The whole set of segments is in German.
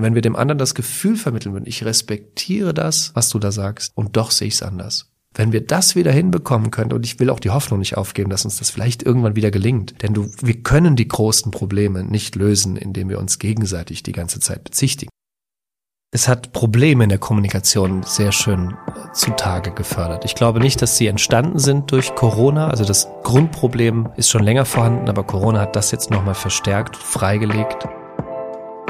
Und wenn wir dem anderen das Gefühl vermitteln würden, ich respektiere das, was du da sagst, und doch sehe ich es anders. Wenn wir das wieder hinbekommen können, und ich will auch die Hoffnung nicht aufgeben, dass uns das vielleicht irgendwann wieder gelingt, denn du, wir können die großen Probleme nicht lösen, indem wir uns gegenseitig die ganze Zeit bezichtigen. Es hat Probleme in der Kommunikation sehr schön äh, zutage gefördert. Ich glaube nicht, dass sie entstanden sind durch Corona. Also das Grundproblem ist schon länger vorhanden, aber Corona hat das jetzt nochmal verstärkt, freigelegt.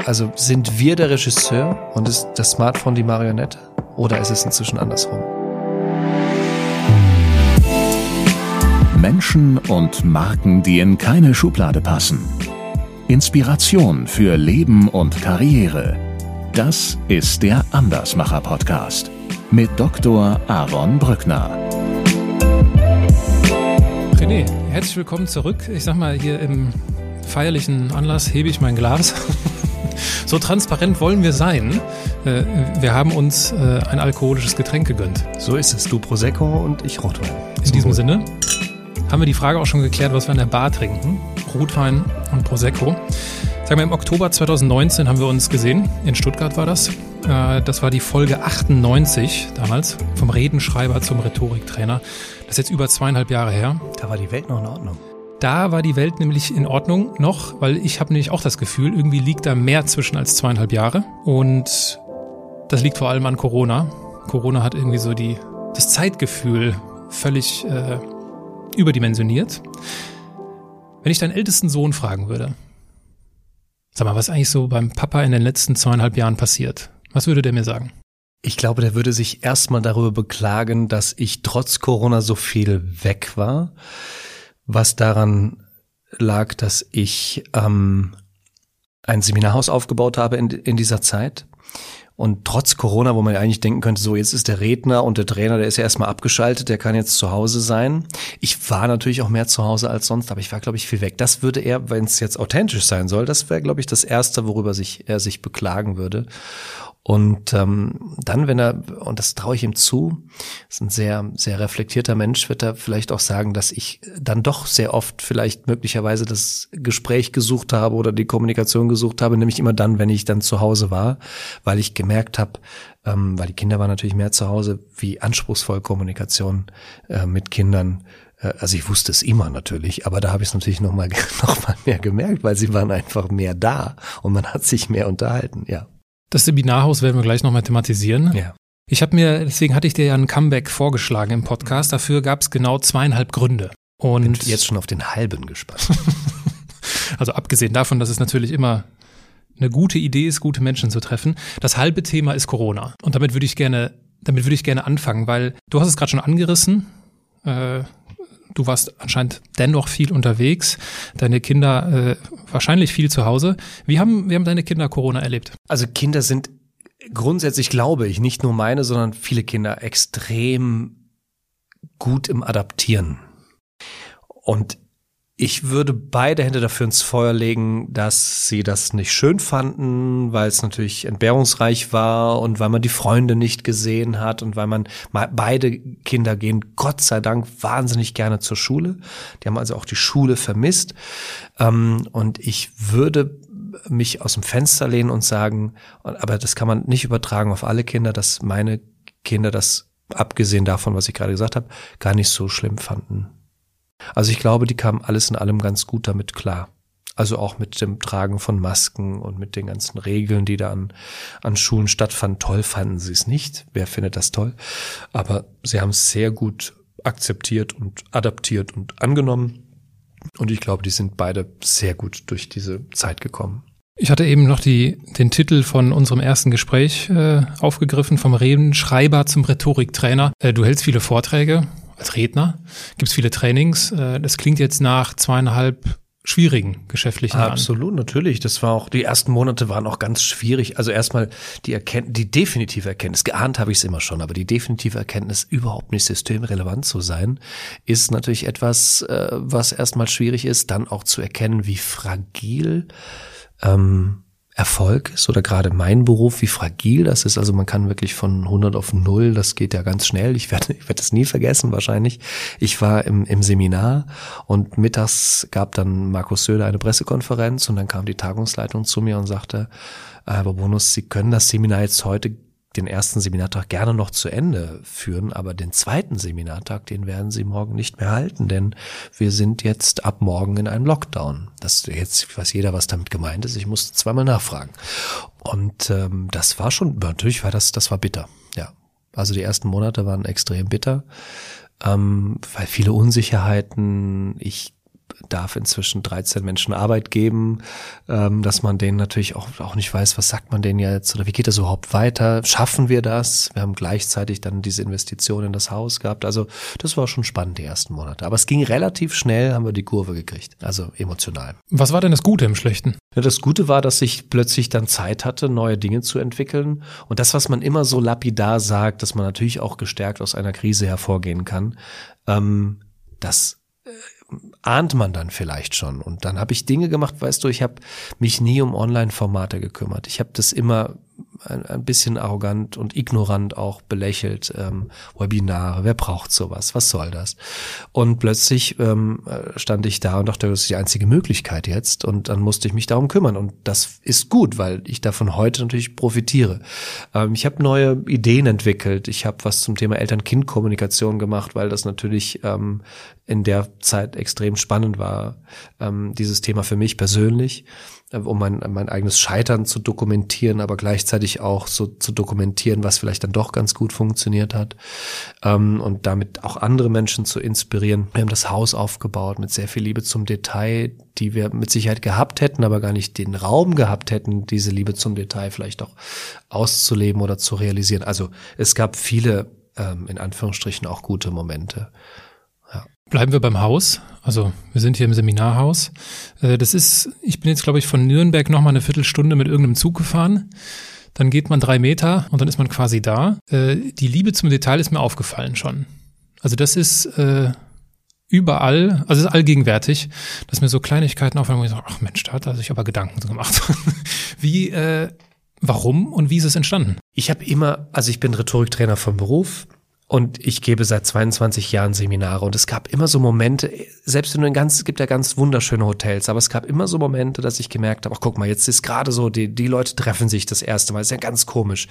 Also sind wir der Regisseur und ist das Smartphone die Marionette? Oder ist es inzwischen andersrum? Menschen und Marken, die in keine Schublade passen. Inspiration für Leben und Karriere. Das ist der Andersmacher Podcast mit Dr. Aaron Brückner. René, herzlich willkommen zurück. Ich sag mal, hier im feierlichen Anlass hebe ich mein Glas. so transparent wollen wir sein. Äh, wir haben uns äh, ein alkoholisches Getränk gegönnt. So ist es. Du Prosecco und ich Rotwein. In diesem Sinne haben wir die Frage auch schon geklärt, was wir an der Bar trinken. Rotwein und Prosecco. Sagen wir, im Oktober 2019 haben wir uns gesehen. In Stuttgart war das. Äh, das war die Folge 98 damals. Vom Redenschreiber zum Rhetoriktrainer. Das ist jetzt über zweieinhalb Jahre her. Da war die Welt noch in Ordnung. Da war die Welt nämlich in Ordnung noch, weil ich habe nämlich auch das Gefühl, irgendwie liegt da mehr zwischen als zweieinhalb Jahre. Und das liegt vor allem an Corona. Corona hat irgendwie so die, das Zeitgefühl völlig äh, überdimensioniert. Wenn ich deinen ältesten Sohn fragen würde, sag mal, was eigentlich so beim Papa in den letzten zweieinhalb Jahren passiert? Was würde der mir sagen? Ich glaube, der würde sich erstmal darüber beklagen, dass ich trotz Corona so viel weg war, was daran lag, dass ich ähm, ein Seminarhaus aufgebaut habe in, in dieser Zeit und trotz Corona, wo man eigentlich denken könnte, so jetzt ist der Redner und der Trainer, der ist ja erstmal abgeschaltet, der kann jetzt zu Hause sein. Ich war natürlich auch mehr zu Hause als sonst, aber ich war, glaube ich, viel weg. Das würde er, wenn es jetzt authentisch sein soll, das wäre, glaube ich, das Erste, worüber sich er sich beklagen würde. Und ähm, dann, wenn er, und das traue ich ihm zu, ist ein sehr, sehr reflektierter Mensch, wird er vielleicht auch sagen, dass ich dann doch sehr oft vielleicht möglicherweise das Gespräch gesucht habe oder die Kommunikation gesucht habe, nämlich immer dann, wenn ich dann zu Hause war, weil ich gemerkt habe, ähm, weil die Kinder waren natürlich mehr zu Hause, wie anspruchsvoll Kommunikation äh, mit Kindern äh, also ich wusste es immer natürlich, aber da habe ich es natürlich noch mal, noch mal mehr gemerkt, weil sie waren einfach mehr da und man hat sich mehr unterhalten, ja. Das Seminarhaus werden wir gleich nochmal thematisieren. Ja. Ich habe mir, deswegen hatte ich dir ja ein Comeback vorgeschlagen im Podcast. Dafür gab es genau zweieinhalb Gründe. Und Bin jetzt schon auf den halben gespannt. also abgesehen davon, dass es natürlich immer eine gute Idee ist, gute Menschen zu treffen. Das halbe Thema ist Corona. Und damit würde ich gerne, damit würde ich gerne anfangen, weil du hast es gerade schon angerissen. Äh, Du warst anscheinend dennoch viel unterwegs, deine Kinder äh, wahrscheinlich viel zu Hause. Wie haben, wie haben deine Kinder Corona erlebt? Also Kinder sind grundsätzlich, glaube ich, nicht nur meine, sondern viele Kinder extrem gut im Adaptieren. Und ich würde beide Hände dafür ins Feuer legen, dass sie das nicht schön fanden, weil es natürlich entbehrungsreich war und weil man die Freunde nicht gesehen hat und weil man beide Kinder gehen Gott sei Dank wahnsinnig gerne zur Schule. Die haben also auch die Schule vermisst. Ähm, und ich würde mich aus dem Fenster lehnen und sagen, aber das kann man nicht übertragen auf alle Kinder, dass meine Kinder das, abgesehen davon, was ich gerade gesagt habe, gar nicht so schlimm fanden. Also ich glaube, die kamen alles in allem ganz gut damit klar. Also auch mit dem Tragen von Masken und mit den ganzen Regeln, die da an, an Schulen stattfanden. Toll fanden sie es nicht. Wer findet das toll? Aber sie haben es sehr gut akzeptiert und adaptiert und angenommen. Und ich glaube, die sind beide sehr gut durch diese Zeit gekommen. Ich hatte eben noch die, den Titel von unserem ersten Gespräch äh, aufgegriffen, vom Redenschreiber zum Rhetoriktrainer. Äh, du hältst viele Vorträge als Redner, gibt es viele Trainings. Äh, das klingt jetzt nach zweieinhalb schwierigen geschäftlichen. Absolut, natürlich. Das war auch, die ersten Monate waren auch ganz schwierig. Also erstmal die Erkenntnis, die definitive Erkenntnis, geahnt habe ich es immer schon, aber die definitive Erkenntnis, überhaupt nicht systemrelevant zu sein, ist natürlich etwas, äh, was erstmal schwierig ist, dann auch zu erkennen, wie fragil ähm, Erfolg ist oder gerade mein Beruf, wie fragil das ist. Also man kann wirklich von 100 auf 0, das geht ja ganz schnell. Ich werde ich werde das nie vergessen wahrscheinlich. Ich war im, im Seminar und mittags gab dann Markus Söder eine Pressekonferenz und dann kam die Tagungsleitung zu mir und sagte, Aber Bonus, Sie können das Seminar jetzt heute den ersten Seminartag gerne noch zu Ende führen, aber den zweiten Seminartag, den werden Sie morgen nicht mehr halten, denn wir sind jetzt ab morgen in einem Lockdown. Das jetzt weiß jeder, was damit gemeint ist. Ich musste zweimal nachfragen. Und ähm, das war schon, natürlich war das, das war bitter. Ja, also die ersten Monate waren extrem bitter, ähm, weil viele Unsicherheiten. Ich darf inzwischen 13 Menschen Arbeit geben, ähm, dass man denen natürlich auch, auch nicht weiß, was sagt man denen jetzt oder wie geht das überhaupt weiter? Schaffen wir das? Wir haben gleichzeitig dann diese Investition in das Haus gehabt. Also das war schon spannend, die ersten Monate. Aber es ging relativ schnell, haben wir die Kurve gekriegt. Also emotional. Was war denn das Gute im Schlechten? Ja, das Gute war, dass ich plötzlich dann Zeit hatte, neue Dinge zu entwickeln. Und das, was man immer so lapidar sagt, dass man natürlich auch gestärkt aus einer Krise hervorgehen kann, ähm, das ahnt man dann vielleicht schon. Und dann habe ich Dinge gemacht, weißt du, ich habe mich nie um Online-Formate gekümmert. Ich habe das immer ein, ein bisschen arrogant und ignorant auch belächelt. Ähm, Webinare, wer braucht sowas? Was soll das? Und plötzlich ähm, stand ich da und dachte, das ist die einzige Möglichkeit jetzt. Und dann musste ich mich darum kümmern. Und das ist gut, weil ich davon heute natürlich profitiere. Ähm, ich habe neue Ideen entwickelt. Ich habe was zum Thema Eltern-Kind-Kommunikation gemacht, weil das natürlich ähm, in der Zeit extrem spannend war, ähm, dieses Thema für mich persönlich. Äh, um mein, mein eigenes Scheitern zu dokumentieren, aber gleichzeitig auch so zu dokumentieren, was vielleicht dann doch ganz gut funktioniert hat ähm, und damit auch andere Menschen zu inspirieren. Wir haben das Haus aufgebaut mit sehr viel Liebe zum Detail, die wir mit Sicherheit gehabt hätten, aber gar nicht den Raum gehabt hätten, diese Liebe zum Detail vielleicht auch auszuleben oder zu realisieren. Also es gab viele, ähm, in Anführungsstrichen, auch gute Momente. Bleiben wir beim Haus. Also wir sind hier im Seminarhaus. Äh, das ist, ich bin jetzt, glaube ich, von Nürnberg noch mal eine Viertelstunde mit irgendeinem Zug gefahren. Dann geht man drei Meter und dann ist man quasi da. Äh, die Liebe zum Detail ist mir aufgefallen schon. Also das ist äh, überall, also es ist allgegenwärtig, dass mir so Kleinigkeiten auffallen, wo ich sage, ach Mensch, da hat er sich aber Gedanken gemacht. wie, äh, warum und wie ist es entstanden? Ich habe immer, also ich bin Rhetoriktrainer vom Beruf und ich gebe seit 22 Jahren Seminare und es gab immer so Momente, selbst wenn du in ganz, es gibt ja ganz wunderschöne Hotels, aber es gab immer so Momente, dass ich gemerkt habe, ach guck mal, jetzt ist gerade so, die, die Leute treffen sich das erste Mal, ist ja ganz komisch.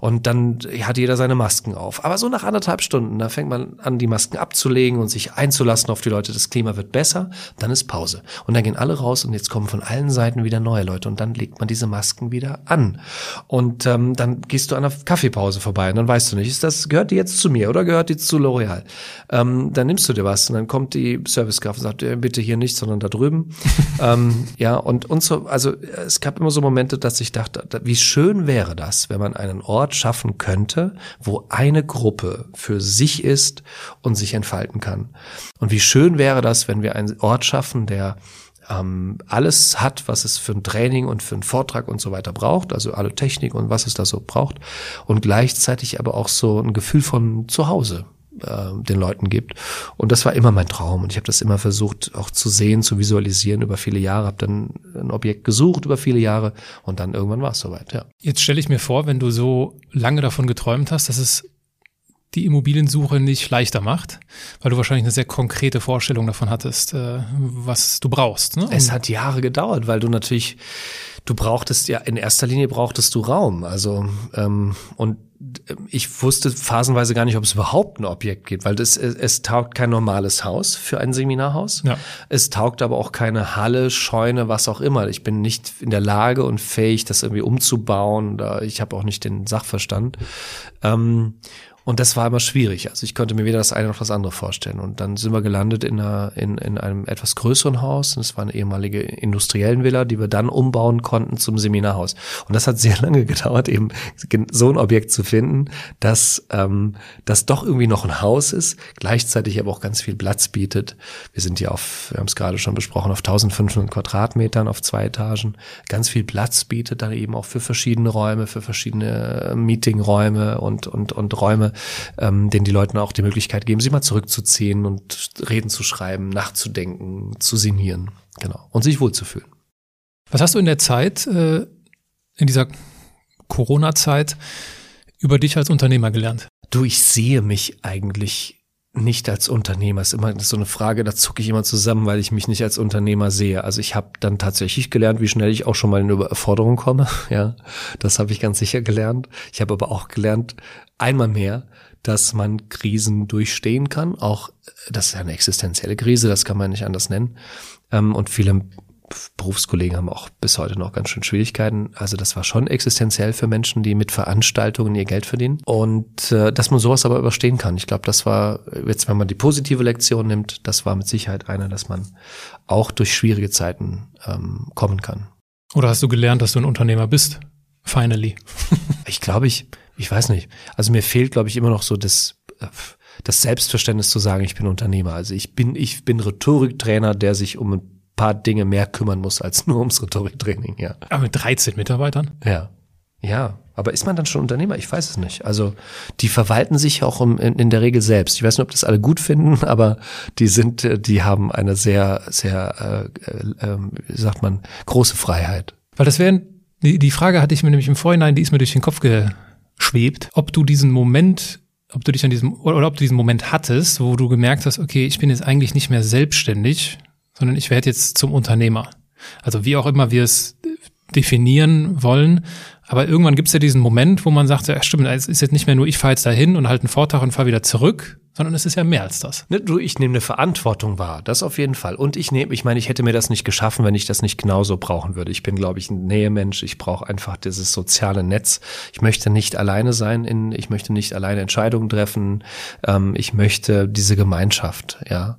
Und dann hat jeder seine Masken auf. Aber so nach anderthalb Stunden, da fängt man an, die Masken abzulegen und sich einzulassen auf die Leute, das Klima wird besser, dann ist Pause. Und dann gehen alle raus und jetzt kommen von allen Seiten wieder neue Leute und dann legt man diese Masken wieder an. Und ähm, dann gehst du an einer Kaffeepause vorbei und dann weißt du nicht, ist das, gehört die jetzt zu mir? Mir oder gehört die zu L'Oreal? Ähm, dann nimmst du dir was und dann kommt die Servicekraft und sagt, äh, bitte hier nicht, sondern da drüben. ähm, ja, und, und so, also es gab immer so Momente, dass ich dachte, wie schön wäre das, wenn man einen Ort schaffen könnte, wo eine Gruppe für sich ist und sich entfalten kann. Und wie schön wäre das, wenn wir einen Ort schaffen, der ähm, alles hat, was es für ein Training und für einen Vortrag und so weiter braucht, also alle Technik und was es da so braucht und gleichzeitig aber auch so ein Gefühl von Zuhause äh, den Leuten gibt. Und das war immer mein Traum und ich habe das immer versucht auch zu sehen, zu visualisieren über viele Jahre, habe dann ein Objekt gesucht über viele Jahre und dann irgendwann war es soweit, ja. Jetzt stelle ich mir vor, wenn du so lange davon geträumt hast, dass es die Immobiliensuche nicht leichter macht, weil du wahrscheinlich eine sehr konkrete Vorstellung davon hattest, äh, was du brauchst. Ne? Es hat Jahre gedauert, weil du natürlich, du brauchtest ja, in erster Linie brauchtest du Raum. Also ähm, und ich wusste phasenweise gar nicht, ob es überhaupt ein Objekt gibt, weil das, es, es taugt kein normales Haus für ein Seminarhaus. Ja. Es taugt aber auch keine Halle, Scheune, was auch immer. Ich bin nicht in der Lage und fähig, das irgendwie umzubauen. Ich habe auch nicht den Sachverstand. Ähm, und das war immer schwierig. Also ich konnte mir weder das eine noch das andere vorstellen. Und dann sind wir gelandet in, einer, in, in einem etwas größeren Haus. Das war eine ehemalige Industriellenvilla, die wir dann umbauen konnten zum Seminarhaus. Und das hat sehr lange gedauert, eben so ein Objekt zu finden, dass ähm, das doch irgendwie noch ein Haus ist, gleichzeitig aber auch ganz viel Platz bietet. Wir sind hier auf, wir haben es gerade schon besprochen, auf 1500 Quadratmetern auf zwei Etagen. Ganz viel Platz bietet dann eben auch für verschiedene Räume, für verschiedene Meetingräume und, und, und Räume, ähm, denen die Leuten auch die Möglichkeit geben, sich mal zurückzuziehen und Reden zu schreiben, nachzudenken, zu sinnieren, genau, und sich wohlzufühlen. Was hast du in der Zeit, äh, in dieser Corona-Zeit, über dich als Unternehmer gelernt? Du, ich sehe mich eigentlich nicht als Unternehmer. Ist immer so eine Frage, da zucke ich immer zusammen, weil ich mich nicht als Unternehmer sehe. Also ich habe dann tatsächlich gelernt, wie schnell ich auch schon mal in Überforderung komme. Ja, das habe ich ganz sicher gelernt. Ich habe aber auch gelernt, einmal mehr, dass man Krisen durchstehen kann. Auch das ist ja eine existenzielle Krise, das kann man nicht anders nennen. Ähm, und viele Berufskollegen haben auch bis heute noch ganz schön Schwierigkeiten. Also das war schon existenziell für Menschen, die mit Veranstaltungen ihr Geld verdienen. Und äh, dass man sowas aber überstehen kann. Ich glaube, das war, jetzt wenn man die positive Lektion nimmt, das war mit Sicherheit einer, dass man auch durch schwierige Zeiten ähm, kommen kann. Oder hast du gelernt, dass du ein Unternehmer bist? Finally. ich glaube, ich, ich weiß nicht. Also mir fehlt, glaube ich, immer noch so das, äh, das Selbstverständnis zu sagen, ich bin Unternehmer. Also ich bin, ich bin Rhetoriktrainer, der sich um ein paar Dinge mehr kümmern muss als nur ums Rhetoriktraining, ja. Aber mit 13 Mitarbeitern? Ja. Ja, aber ist man dann schon Unternehmer? Ich weiß es nicht. Also die verwalten sich auch in, in, der Regel selbst. Ich weiß nicht, ob das alle gut finden, aber die sind, äh, die haben eine sehr, sehr, äh, äh, wie sagt man, große Freiheit. Weil das wäre, die, die Frage hatte ich mir nämlich im Vorhinein, die ist mir durch den Kopf geschwebt, ob du diesen Moment ob du dich an diesem, oder ob du diesen Moment hattest, wo du gemerkt hast, okay, ich bin jetzt eigentlich nicht mehr selbstständig, sondern ich werde jetzt zum Unternehmer. Also wie auch immer wir es definieren wollen. Aber irgendwann gibt es ja diesen Moment, wo man sagt, ja stimmt, es ist jetzt nicht mehr nur, ich fahre jetzt dahin und halte einen Vortrag und fahre wieder zurück, sondern es ist ja mehr als das. Ne, du, ich nehme eine Verantwortung wahr, das auf jeden Fall. Und ich nehme, ich meine, ich hätte mir das nicht geschaffen, wenn ich das nicht genauso brauchen würde. Ich bin, glaube ich, ein Nähemensch. Ich brauche einfach dieses soziale Netz. Ich möchte nicht alleine sein, in, ich möchte nicht alleine Entscheidungen treffen. Ähm, ich möchte diese Gemeinschaft, ja.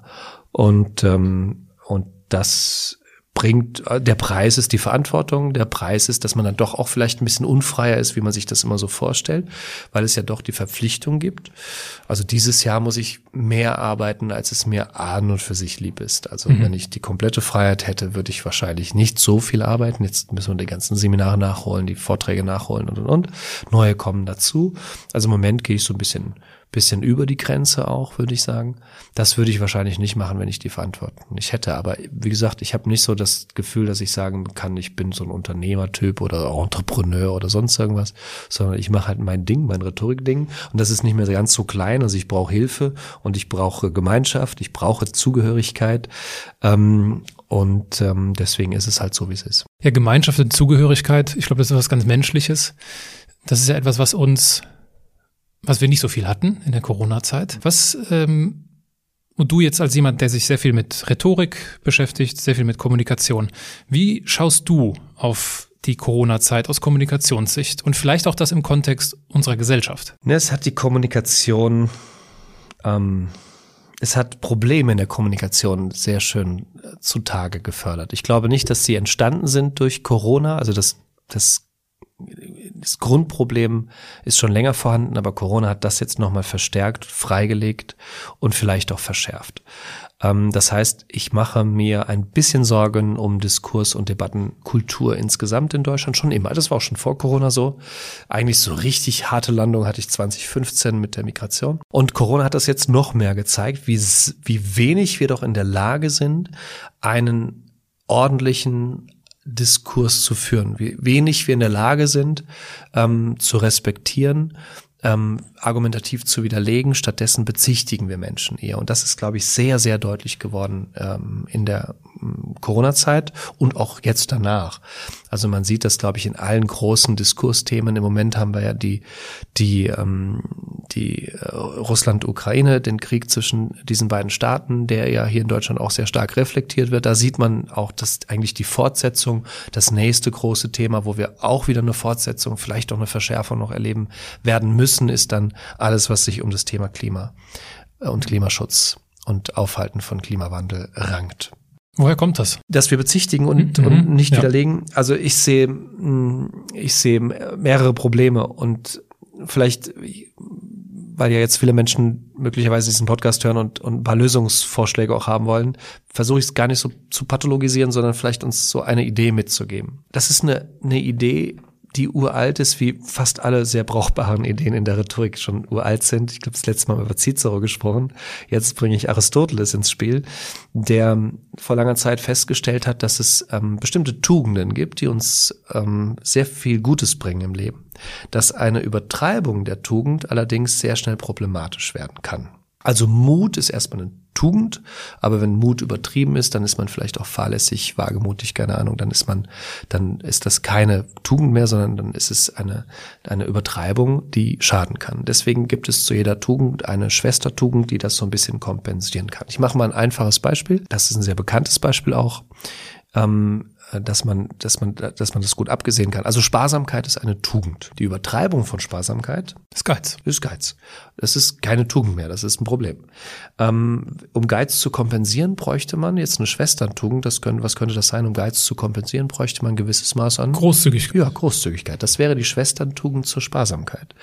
Und ähm, und das bringt, äh, der Preis ist die Verantwortung, der Preis ist, dass man dann doch auch vielleicht ein bisschen unfreier ist, wie man sich das immer so vorstellt, weil es ja doch die Verpflichtung gibt. Also dieses Jahr muss ich mehr arbeiten, als es mir an und für sich lieb ist. Also mhm. wenn ich die komplette Freiheit hätte, würde ich wahrscheinlich nicht so viel arbeiten. Jetzt müssen wir die ganzen Seminare nachholen, die Vorträge nachholen und und und. Neue kommen dazu. Also im Moment gehe ich so ein bisschen bisschen über die Grenze auch, würde ich sagen. Das würde ich wahrscheinlich nicht machen, wenn ich die Verantwortung nicht hätte. Aber wie gesagt, ich habe nicht so das Gefühl, dass ich sagen kann, ich bin so ein Unternehmertyp oder Entrepreneur oder sonst irgendwas, sondern ich mache halt mein Ding, mein Rhetorikding. Und das ist nicht mehr ganz so klein. Also ich brauche Hilfe und ich brauche Gemeinschaft, ich brauche Zugehörigkeit. Ähm, und ähm, deswegen ist es halt so, wie es ist. Ja, Gemeinschaft und Zugehörigkeit, ich glaube, das ist was ganz Menschliches. Das ist ja etwas, was uns was wir nicht so viel hatten in der Corona-Zeit. Was ähm, und du jetzt als jemand, der sich sehr viel mit Rhetorik beschäftigt, sehr viel mit Kommunikation, wie schaust du auf die Corona-Zeit aus Kommunikationssicht und vielleicht auch das im Kontext unserer Gesellschaft? Es hat die Kommunikation, ähm, es hat Probleme in der Kommunikation sehr schön äh, zutage gefördert. Ich glaube nicht, dass sie entstanden sind durch Corona, also das, das das Grundproblem ist schon länger vorhanden, aber Corona hat das jetzt nochmal verstärkt, freigelegt und vielleicht auch verschärft. Ähm, das heißt, ich mache mir ein bisschen Sorgen um Diskurs- und Debattenkultur insgesamt in Deutschland schon immer. Das war auch schon vor Corona so. Eigentlich so richtig harte Landung hatte ich 2015 mit der Migration. Und Corona hat das jetzt noch mehr gezeigt, wie, wie wenig wir doch in der Lage sind, einen ordentlichen, Diskurs zu führen, wie wenig wir in der Lage sind ähm, zu respektieren, ähm, argumentativ zu widerlegen. Stattdessen bezichtigen wir Menschen eher. Und das ist, glaube ich, sehr, sehr deutlich geworden ähm, in der ähm, Corona-Zeit und auch jetzt danach. Also man sieht das, glaube ich, in allen großen Diskursthemen. Im Moment haben wir ja die, die, ähm, die äh, Russland-Ukraine, den Krieg zwischen diesen beiden Staaten, der ja hier in Deutschland auch sehr stark reflektiert wird. Da sieht man auch, dass eigentlich die Fortsetzung, das nächste große Thema, wo wir auch wieder eine Fortsetzung, vielleicht auch eine Verschärfung noch erleben werden müssen müssen, ist dann alles, was sich um das Thema Klima äh, und Klimaschutz und Aufhalten von Klimawandel rankt. Woher kommt das? Dass wir bezichtigen und, mhm, und nicht ja. widerlegen. Also ich sehe, mm, ich sehe mehrere Probleme und vielleicht, weil ja jetzt viele Menschen möglicherweise diesen Podcast hören und, und ein paar Lösungsvorschläge auch haben wollen, versuche ich es gar nicht so zu pathologisieren, sondern vielleicht uns so eine Idee mitzugeben. Das ist eine, eine Idee, die uralt ist, wie fast alle sehr brauchbaren Ideen in der Rhetorik schon uralt sind. Ich glaube, das letzte Mal über Cicero gesprochen. Jetzt bringe ich Aristoteles ins Spiel, der vor langer Zeit festgestellt hat, dass es ähm, bestimmte Tugenden gibt, die uns ähm, sehr viel Gutes bringen im Leben. Dass eine Übertreibung der Tugend allerdings sehr schnell problematisch werden kann. Also Mut ist erstmal eine Tugend, aber wenn Mut übertrieben ist, dann ist man vielleicht auch fahrlässig, wagemutig, keine Ahnung, dann ist man, dann ist das keine Tugend mehr, sondern dann ist es eine, eine Übertreibung, die schaden kann. Deswegen gibt es zu jeder Tugend eine Schwestertugend, die das so ein bisschen kompensieren kann. Ich mache mal ein einfaches Beispiel. Das ist ein sehr bekanntes Beispiel auch. Ähm, äh, dass man, dass man, dass man das gut abgesehen kann. Also Sparsamkeit ist eine Tugend. Die Übertreibung von Sparsamkeit ist Geiz. Ist Geiz. Das ist keine Tugend mehr. Das ist ein Problem. Ähm, um Geiz zu kompensieren, bräuchte man jetzt eine Schwesterntugend. Das können, was könnte das sein? Um Geiz zu kompensieren, bräuchte man ein gewisses Maß an Großzügigkeit. Ja, Großzügigkeit. Das wäre die Schwesterntugend zur Sparsamkeit.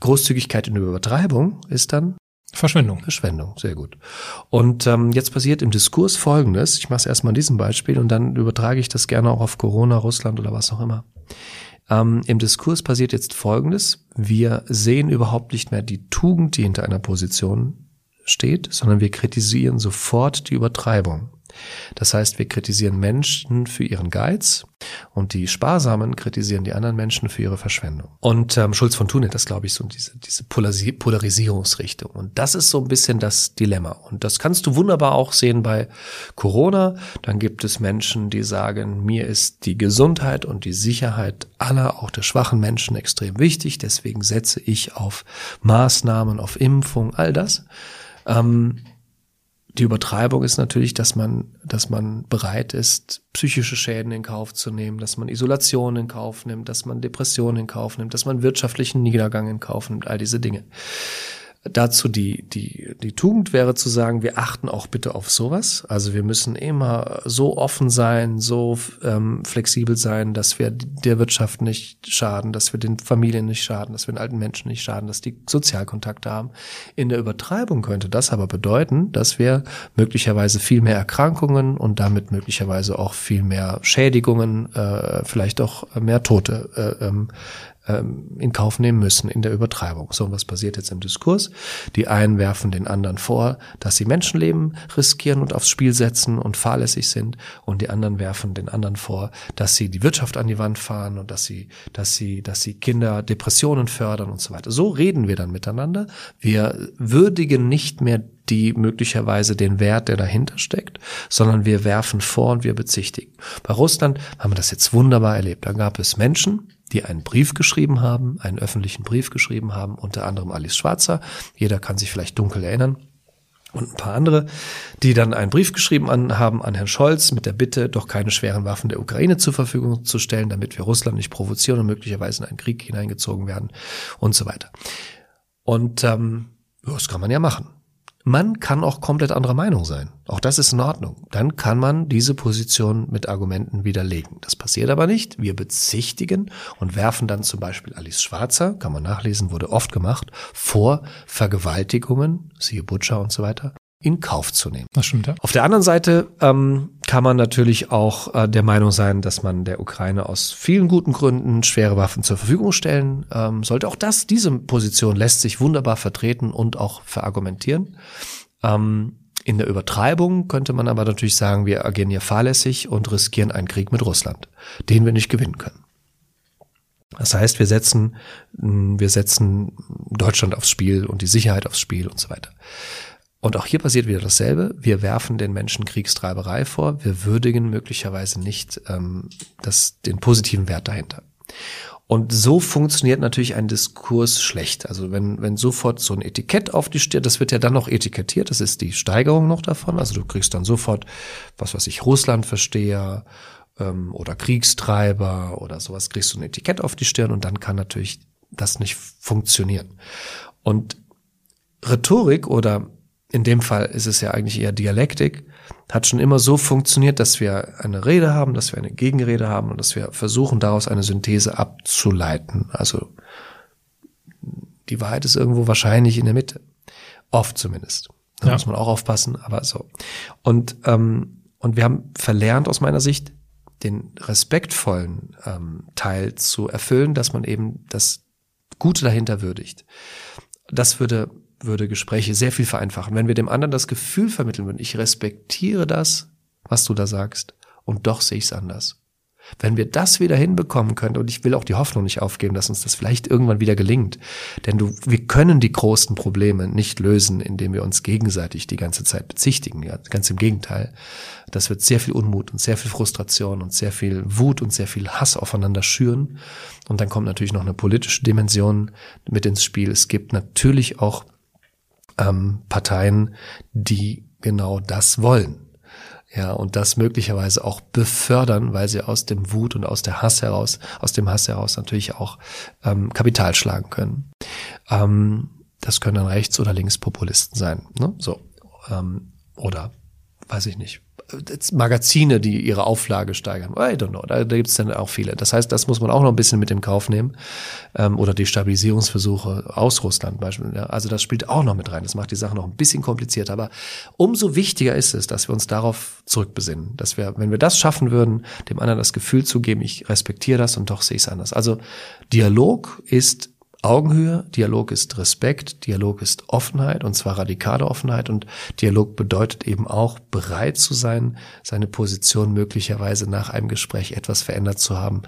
Großzügigkeit in der Übertreibung ist dann Verschwendung. Verschwendung, sehr gut. Und ähm, jetzt passiert im Diskurs Folgendes. Ich mache es erstmal an diesem Beispiel und dann übertrage ich das gerne auch auf Corona, Russland oder was auch immer. Ähm, Im Diskurs passiert jetzt Folgendes. Wir sehen überhaupt nicht mehr die Tugend, die hinter einer Position steht, sondern wir kritisieren sofort die Übertreibung. Das heißt, wir kritisieren Menschen für ihren Geiz und die Sparsamen kritisieren die anderen Menschen für ihre Verschwendung. Und ähm, Schulz von Thun hat das, glaube ich, so diese, diese Polarisierungsrichtung. Und das ist so ein bisschen das Dilemma. Und das kannst du wunderbar auch sehen bei Corona. Dann gibt es Menschen, die sagen, mir ist die Gesundheit und die Sicherheit aller, auch der schwachen Menschen, extrem wichtig. Deswegen setze ich auf Maßnahmen, auf Impfung, all das. Ähm, die Übertreibung ist natürlich, dass man, dass man bereit ist, psychische Schäden in Kauf zu nehmen, dass man Isolation in Kauf nimmt, dass man Depressionen in Kauf nimmt, dass man wirtschaftlichen Niedergang in Kauf nimmt, all diese Dinge dazu die, die, die Tugend wäre zu sagen, wir achten auch bitte auf sowas. Also wir müssen immer so offen sein, so ähm, flexibel sein, dass wir der Wirtschaft nicht schaden, dass wir den Familien nicht schaden, dass wir den alten Menschen nicht schaden, dass die Sozialkontakte haben. In der Übertreibung könnte das aber bedeuten, dass wir möglicherweise viel mehr Erkrankungen und damit möglicherweise auch viel mehr Schädigungen, äh, vielleicht auch mehr Tote äh, ähm, ähm, in Kauf nehmen müssen in der Übertreibung. So, was passiert jetzt im Diskurs? Die einen werfen den anderen vor, dass sie Menschenleben riskieren und aufs Spiel setzen und fahrlässig sind, und die anderen werfen den anderen vor, dass sie die Wirtschaft an die Wand fahren und dass sie, dass sie, dass sie Kinder Depressionen fördern und so weiter. So reden wir dann miteinander. Wir würdigen nicht mehr die möglicherweise den Wert, der dahinter steckt, sondern wir werfen vor und wir bezichtigen. Bei Russland haben wir das jetzt wunderbar erlebt. Da gab es Menschen, die einen Brief geschrieben haben, einen öffentlichen Brief geschrieben haben, unter anderem Alice Schwarzer. Jeder kann sich vielleicht dunkel erinnern. Und ein paar andere, die dann einen Brief geschrieben an, haben an Herrn Scholz mit der Bitte, doch keine schweren Waffen der Ukraine zur Verfügung zu stellen, damit wir Russland nicht provozieren und möglicherweise in einen Krieg hineingezogen werden und so weiter. Und ähm, das kann man ja machen. Man kann auch komplett anderer Meinung sein. Auch das ist in Ordnung. Dann kann man diese Position mit Argumenten widerlegen. Das passiert aber nicht. Wir bezichtigen und werfen dann zum Beispiel Alice Schwarzer, kann man nachlesen, wurde oft gemacht, vor Vergewaltigungen, siehe Butcher und so weiter, in Kauf zu nehmen. Das stimmt, ja. Auf der anderen Seite ähm, kann man natürlich auch äh, der Meinung sein, dass man der Ukraine aus vielen guten Gründen schwere Waffen zur Verfügung stellen ähm, sollte. Auch das, diese Position lässt sich wunderbar vertreten und auch verargumentieren. Ähm, in der Übertreibung könnte man aber natürlich sagen, wir agieren hier fahrlässig und riskieren einen Krieg mit Russland, den wir nicht gewinnen können. Das heißt, wir setzen, wir setzen Deutschland aufs Spiel und die Sicherheit aufs Spiel und so weiter. Und auch hier passiert wieder dasselbe. Wir werfen den Menschen Kriegstreiberei vor. Wir würdigen möglicherweise nicht ähm, das, den positiven Wert dahinter. Und so funktioniert natürlich ein Diskurs schlecht. Also wenn, wenn sofort so ein Etikett auf die Stirn, das wird ja dann noch etikettiert, das ist die Steigerung noch davon. Also du kriegst dann sofort, was weiß ich, Russlandversteher ähm, oder Kriegstreiber oder sowas, kriegst du ein Etikett auf die Stirn und dann kann natürlich das nicht funktionieren. Und Rhetorik oder in dem Fall ist es ja eigentlich eher Dialektik, hat schon immer so funktioniert, dass wir eine Rede haben, dass wir eine Gegenrede haben und dass wir versuchen, daraus eine Synthese abzuleiten. Also die Wahrheit ist irgendwo wahrscheinlich in der Mitte. Oft zumindest. Da ja. muss man auch aufpassen, aber so. Und, ähm, und wir haben verlernt aus meiner Sicht, den respektvollen ähm, Teil zu erfüllen, dass man eben das Gute dahinter würdigt. Das würde würde Gespräche sehr viel vereinfachen. Wenn wir dem anderen das Gefühl vermitteln würden, ich respektiere das, was du da sagst, und doch sehe ich es anders. Wenn wir das wieder hinbekommen können, und ich will auch die Hoffnung nicht aufgeben, dass uns das vielleicht irgendwann wieder gelingt, denn du, wir können die großen Probleme nicht lösen, indem wir uns gegenseitig die ganze Zeit bezichtigen. Ja, ganz im Gegenteil. Das wird sehr viel Unmut und sehr viel Frustration und sehr viel Wut und sehr viel Hass aufeinander schüren. Und dann kommt natürlich noch eine politische Dimension mit ins Spiel. Es gibt natürlich auch ähm, Parteien, die genau das wollen ja, und das möglicherweise auch befördern, weil sie aus dem Wut und aus der Hass heraus, aus dem Hass heraus natürlich auch ähm, Kapital schlagen können. Ähm, das können dann Rechts- oder Linkspopulisten sein, ne? So. Ähm, oder weiß ich nicht, Magazine, die ihre Auflage steigern. I don't know. Da, da gibt es dann auch viele. Das heißt, das muss man auch noch ein bisschen mit in Kauf nehmen. Ähm, oder die Stabilisierungsversuche aus Russland beispielsweise. Ja, also das spielt auch noch mit rein. Das macht die Sache noch ein bisschen komplizierter. Aber umso wichtiger ist es, dass wir uns darauf zurückbesinnen. Dass wir, wenn wir das schaffen würden, dem anderen das Gefühl zu geben, ich respektiere das und doch sehe ich es anders. Also Dialog ist Augenhöhe, Dialog ist Respekt, Dialog ist Offenheit und zwar radikale Offenheit und Dialog bedeutet eben auch bereit zu sein, seine Position möglicherweise nach einem Gespräch etwas verändert zu haben,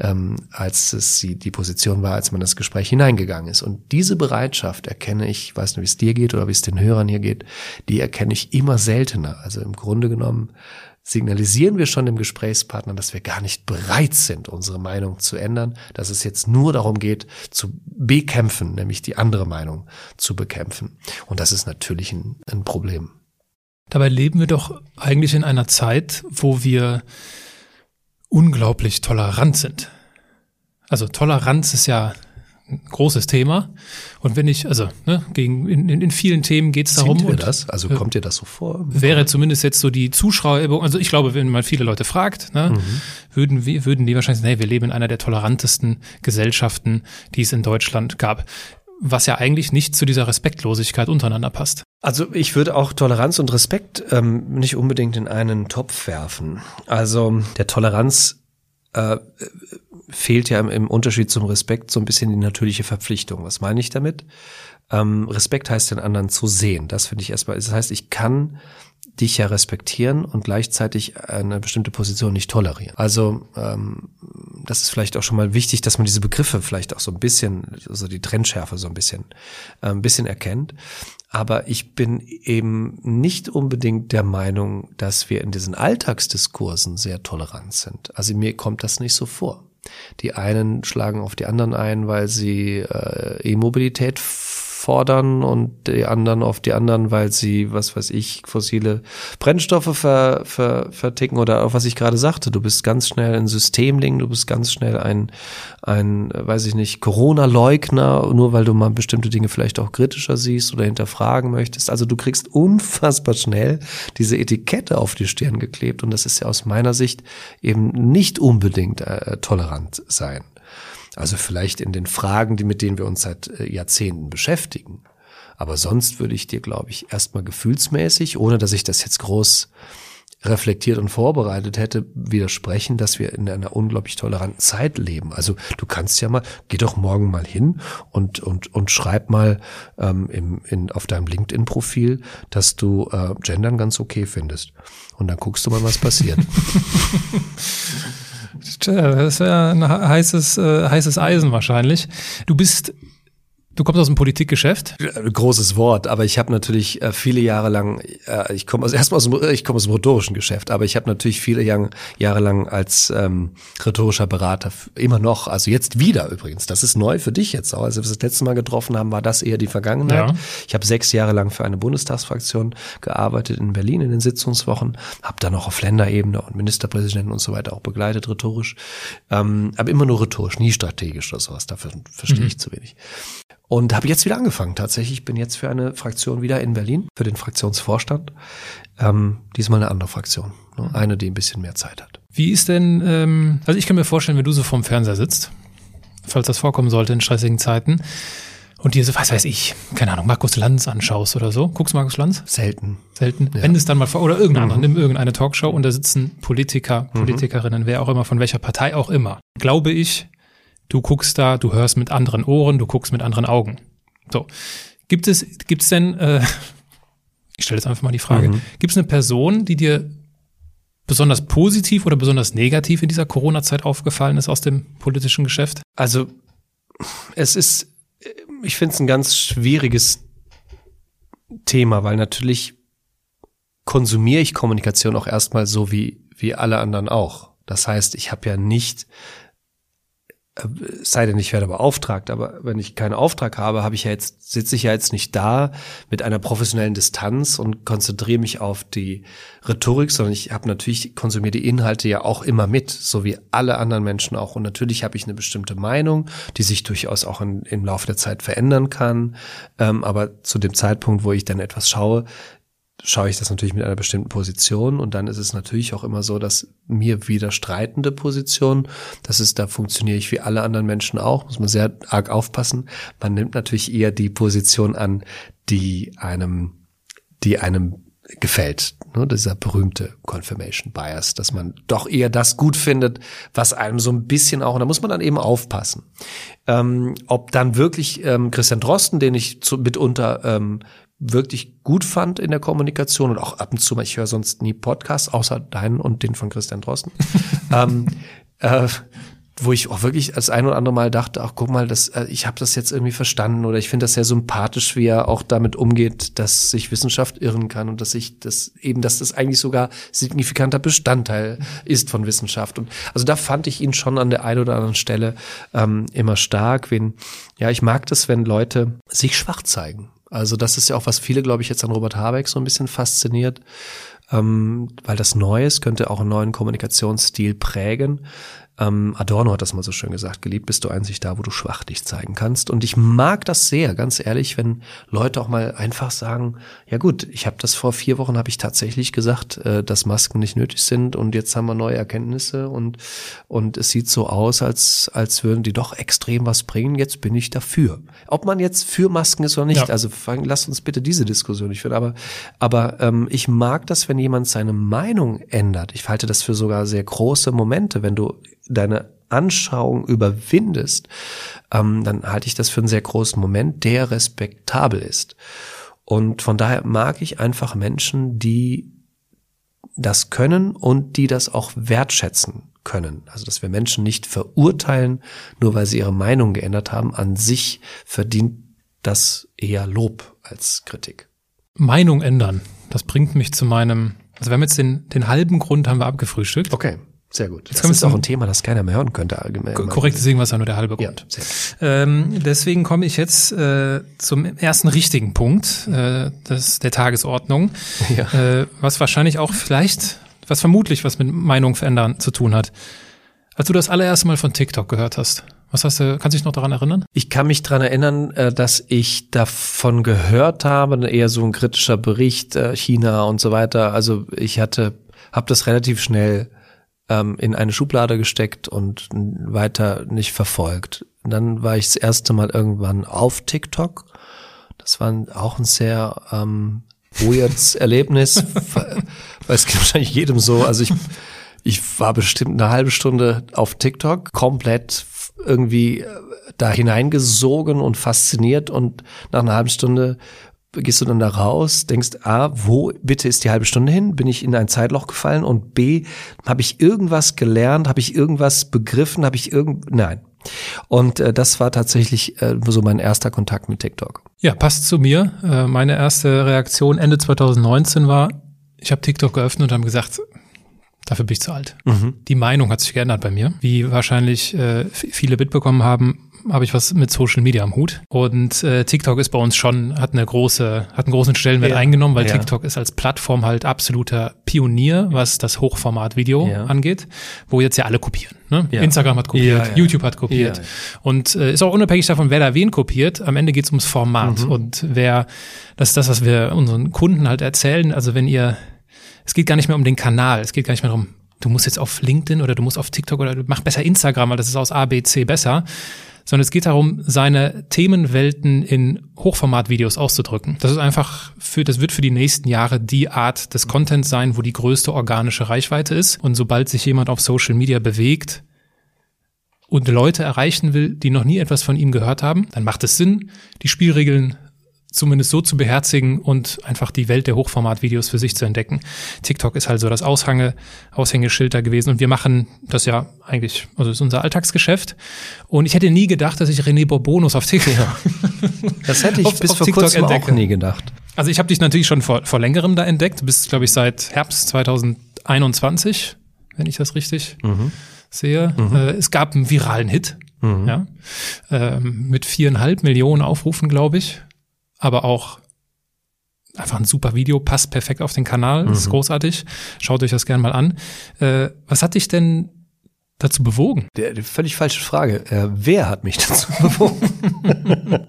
ähm, als es sie die Position war, als man das Gespräch hineingegangen ist. Und diese Bereitschaft erkenne ich, weiß nicht, wie es dir geht oder wie es den Hörern hier geht, die erkenne ich immer seltener. Also im Grunde genommen signalisieren wir schon dem Gesprächspartner, dass wir gar nicht bereit sind, unsere Meinung zu ändern, dass es jetzt nur darum geht, zu bekämpfen, nämlich die andere Meinung zu bekämpfen. Und das ist natürlich ein, ein Problem. Dabei leben wir doch eigentlich in einer Zeit, wo wir unglaublich tolerant sind. Also Toleranz ist ja ein großes Thema. Und wenn ich, also ne, gegen, in, in vielen Themen geht es darum. Sind wir das? Also kommt dir das so vor? Wäre zumindest jetzt so die Zuschauer, also ich glaube, wenn man viele Leute fragt, ne, mhm. würden, wir, würden die wahrscheinlich sagen, hey, wir leben in einer der tolerantesten Gesellschaften, die es in Deutschland gab. Was ja eigentlich nicht zu dieser Respektlosigkeit untereinander passt. Also ich würde auch Toleranz und Respekt ähm, nicht unbedingt in einen Topf werfen. Also der Toleranz äh, fehlt ja im, Unterschied zum Respekt so ein bisschen die natürliche Verpflichtung. Was meine ich damit? Ähm, Respekt heißt den anderen zu sehen. Das finde ich erstmal. Das heißt, ich kann dich ja respektieren und gleichzeitig eine bestimmte Position nicht tolerieren. Also ähm, das ist vielleicht auch schon mal wichtig, dass man diese Begriffe vielleicht auch so ein bisschen, also die Trendschärfe so ein bisschen, äh, ein bisschen erkennt. Aber ich bin eben nicht unbedingt der Meinung, dass wir in diesen Alltagsdiskursen sehr tolerant sind. Also mir kommt das nicht so vor. Die einen schlagen auf die anderen ein, weil sie äh, E-Mobilität fordern und die anderen auf die anderen, weil sie, was weiß ich, fossile Brennstoffe ver, ver, verticken oder auch was ich gerade sagte, du bist ganz schnell ein Systemling, du bist ganz schnell ein, ein, weiß ich nicht, Corona-Leugner, nur weil du mal bestimmte Dinge vielleicht auch kritischer siehst oder hinterfragen möchtest. Also du kriegst unfassbar schnell diese Etikette auf die Stirn geklebt und das ist ja aus meiner Sicht eben nicht unbedingt äh, tolerant sein. Also vielleicht in den Fragen, die mit denen wir uns seit äh, Jahrzehnten beschäftigen. Aber sonst würde ich dir, glaube ich, erstmal gefühlsmäßig, ohne dass ich das jetzt groß reflektiert und vorbereitet hätte, widersprechen, dass wir in einer unglaublich toleranten Zeit leben. Also du kannst ja mal, geh doch morgen mal hin und und und schreib mal ähm, im, in, auf deinem LinkedIn-Profil, dass du äh, Gendern ganz okay findest. Und dann guckst du mal, was passiert. Das ist ein heißes, äh, heißes Eisen wahrscheinlich. Du bist Du kommst aus dem Politikgeschäft? Großes Wort, aber ich habe natürlich äh, viele Jahre lang, äh, ich komme aus, erstmal aus dem, ich komme aus dem rhetorischen Geschäft, aber ich habe natürlich viele Jahre, Jahre lang als ähm, rhetorischer Berater immer noch, also jetzt wieder übrigens, das ist neu für dich jetzt auch. Als wir das letzte Mal getroffen haben, war das eher die Vergangenheit. Ja. Ich habe sechs Jahre lang für eine Bundestagsfraktion gearbeitet in Berlin in den Sitzungswochen, habe dann auch auf Länderebene und Ministerpräsidenten und so weiter auch begleitet rhetorisch, ähm, aber immer nur rhetorisch, nie strategisch oder sowas. Dafür verstehe mhm. ich zu wenig. Und habe jetzt wieder angefangen. Tatsächlich bin jetzt für eine Fraktion wieder in Berlin, für den Fraktionsvorstand. Ähm, diesmal eine andere Fraktion. Ne? Eine, die ein bisschen mehr Zeit hat. Wie ist denn, ähm, also ich kann mir vorstellen, wenn du so vorm Fernseher sitzt, falls das vorkommen sollte in stressigen Zeiten, und dir so, was weiß ich, keine Ahnung, Markus Lanz anschaust oder so. Guckst du Markus Lanz? Selten. Selten. Ja. Wenn es dann mal vor, oder irgendein mhm. nimm irgendeine Talkshow und da sitzen Politiker, mhm. Politikerinnen, mhm. wer auch immer, von welcher Partei auch immer. Glaube ich, Du guckst da, du hörst mit anderen Ohren, du guckst mit anderen Augen. So. Gibt es, gibt es denn, äh, ich stelle jetzt einfach mal die Frage, mhm. gibt es eine Person, die dir besonders positiv oder besonders negativ in dieser Corona-Zeit aufgefallen ist aus dem politischen Geschäft? Also es ist, ich finde es ein ganz schwieriges Thema, weil natürlich konsumiere ich Kommunikation auch erstmal so wie, wie alle anderen auch. Das heißt, ich habe ja nicht sei denn, ich werde beauftragt, aber wenn ich keinen Auftrag habe, habe ich ja jetzt, sitze ich ja jetzt nicht da mit einer professionellen Distanz und konzentriere mich auf die Rhetorik, sondern ich habe natürlich, konsumiere die Inhalte ja auch immer mit, so wie alle anderen Menschen auch. Und natürlich habe ich eine bestimmte Meinung, die sich durchaus auch in, im Laufe der Zeit verändern kann. Ähm, aber zu dem Zeitpunkt, wo ich dann etwas schaue, schaue ich das natürlich mit einer bestimmten Position und dann ist es natürlich auch immer so, dass mir widerstreitende Positionen, das ist, da funktioniere ich wie alle anderen Menschen auch, muss man sehr arg aufpassen. Man nimmt natürlich eher die Position an, die einem, die einem gefällt, ne, dieser berühmte Confirmation Bias, dass man doch eher das gut findet, was einem so ein bisschen auch, und da muss man dann eben aufpassen. Ähm, ob dann wirklich ähm, Christian Drosten, den ich zu, mitunter ähm, wirklich gut fand in der Kommunikation und auch ab und zu mal, ich höre sonst nie Podcasts, außer deinen und den von Christian Drosten, ähm, äh, wo ich auch wirklich als ein oder andere Mal dachte, ach guck mal, das, äh, ich habe das jetzt irgendwie verstanden oder ich finde das sehr sympathisch, wie er auch damit umgeht, dass sich Wissenschaft irren kann und dass ich das eben, dass das eigentlich sogar signifikanter Bestandteil ist von Wissenschaft. Und also da fand ich ihn schon an der einen oder anderen Stelle ähm, immer stark. Wen, ja, ich mag das, wenn Leute sich schwach zeigen. Also das ist ja auch, was viele, glaube ich, jetzt an Robert Habeck so ein bisschen fasziniert, ähm, weil das Neues könnte auch einen neuen Kommunikationsstil prägen. Ähm, Adorno hat das mal so schön gesagt, geliebt bist du einzig da, wo du schwach dich zeigen kannst. Und ich mag das sehr, ganz ehrlich, wenn Leute auch mal einfach sagen, ja gut, ich habe das vor vier Wochen, habe ich tatsächlich gesagt, äh, dass Masken nicht nötig sind und jetzt haben wir neue Erkenntnisse und, und es sieht so aus, als, als würden die doch extrem was bringen, jetzt bin ich dafür. Ob man jetzt für Masken ist oder nicht, ja. also fang, lasst uns bitte diese Diskussion nicht führen, aber, aber ähm, ich mag das, wenn jemand seine Meinung ändert. Ich halte das für sogar sehr große Momente, wenn du deine Anschauung überwindest, ähm, dann halte ich das für einen sehr großen Moment, der respektabel ist. Und von daher mag ich einfach Menschen, die das können und die das auch wertschätzen können. Also dass wir Menschen nicht verurteilen, nur weil sie ihre Meinung geändert haben. An sich verdient das eher Lob als Kritik. Meinung ändern. Das bringt mich zu meinem, also wir haben jetzt den, den halben Grund haben wir abgefrühstückt. Okay. Sehr gut. Jetzt das ist auch ein Thema, das keiner mehr hören könnte. Allgemein. Korrekt, deswegen war es ja nur der halbe Grund. Ja, ähm, deswegen komme ich jetzt äh, zum ersten richtigen Punkt äh, des, der Tagesordnung, ja. äh, was wahrscheinlich auch vielleicht, was vermutlich was mit Meinung verändern zu tun hat. Als du das allererste Mal von TikTok gehört hast, was hast du, kannst du dich noch daran erinnern? Ich kann mich daran erinnern, äh, dass ich davon gehört habe, eher so ein kritischer Bericht, äh, China und so weiter. Also ich hatte, habe das relativ schnell ähm, in eine Schublade gesteckt und weiter nicht verfolgt. Und dann war ich das erste Mal irgendwann auf TikTok. Das war auch ein sehr ähm, weirdes Erlebnis, weil es geht wahrscheinlich jedem so. Also ich, ich war bestimmt eine halbe Stunde auf TikTok, komplett irgendwie da hineingesogen und fasziniert und nach einer halben Stunde gehst du dann da raus, denkst, A, wo bitte ist die halbe Stunde hin? Bin ich in ein Zeitloch gefallen? Und B, habe ich irgendwas gelernt? Habe ich irgendwas begriffen? Habe ich irgend, nein. Und äh, das war tatsächlich äh, so mein erster Kontakt mit TikTok. Ja, passt zu mir. Äh, meine erste Reaktion Ende 2019 war, ich habe TikTok geöffnet und habe gesagt, dafür bin ich zu alt. Mhm. Die Meinung hat sich geändert bei mir. Wie wahrscheinlich äh, viele mitbekommen haben, habe ich was mit Social Media am Hut. Und äh, TikTok ist bei uns schon, hat eine große, hat einen großen Stellenwert ja. eingenommen, weil ja. TikTok ist als Plattform halt absoluter Pionier, was das Hochformat-Video ja. angeht, wo jetzt ja alle kopieren. Ne? Instagram hat kopiert, YouTube hat kopiert. Und äh, ist auch unabhängig davon, wer da wen kopiert. Am Ende geht es ums Format. Mhm. Und wer, das ist das, was wir unseren Kunden halt erzählen. Also wenn ihr, es geht gar nicht mehr um den Kanal, es geht gar nicht mehr darum, du musst jetzt auf LinkedIn oder du musst auf TikTok oder du mach besser Instagram, weil das ist aus A, B, C besser sondern es geht darum, seine Themenwelten in Hochformatvideos auszudrücken. Das ist einfach für, das wird für die nächsten Jahre die Art des Contents sein, wo die größte organische Reichweite ist. Und sobald sich jemand auf Social Media bewegt, und Leute erreichen will, die noch nie etwas von ihm gehört haben, dann macht es Sinn, die Spielregeln zumindest so zu beherzigen und einfach die Welt der Hochformatvideos für sich zu entdecken. TikTok ist halt so das Aushänge, Aushängeschild da gewesen und wir machen das ja eigentlich, also ist unser Alltagsgeschäft. Und ich hätte nie gedacht, dass ich René Bourbonus auf TikTok. Ja. Das hätte ich auf, bis auf vor TikTok kurzem entdecke. auch nie gedacht. Also ich habe dich natürlich schon vor, vor längerem da entdeckt. Du bist, glaube ich, seit Herbst 2021, wenn ich das richtig mhm. sehe. Mhm. Äh, es gab einen viralen Hit. Mhm. Ja, ähm, mit viereinhalb Millionen Aufrufen, glaube ich aber auch einfach ein super Video, passt perfekt auf den Kanal, mhm. ist großartig. Schaut euch das gerne mal an. Äh, was hat dich denn dazu bewogen? Der, die völlig falsche Frage. Äh, wer hat mich dazu bewogen?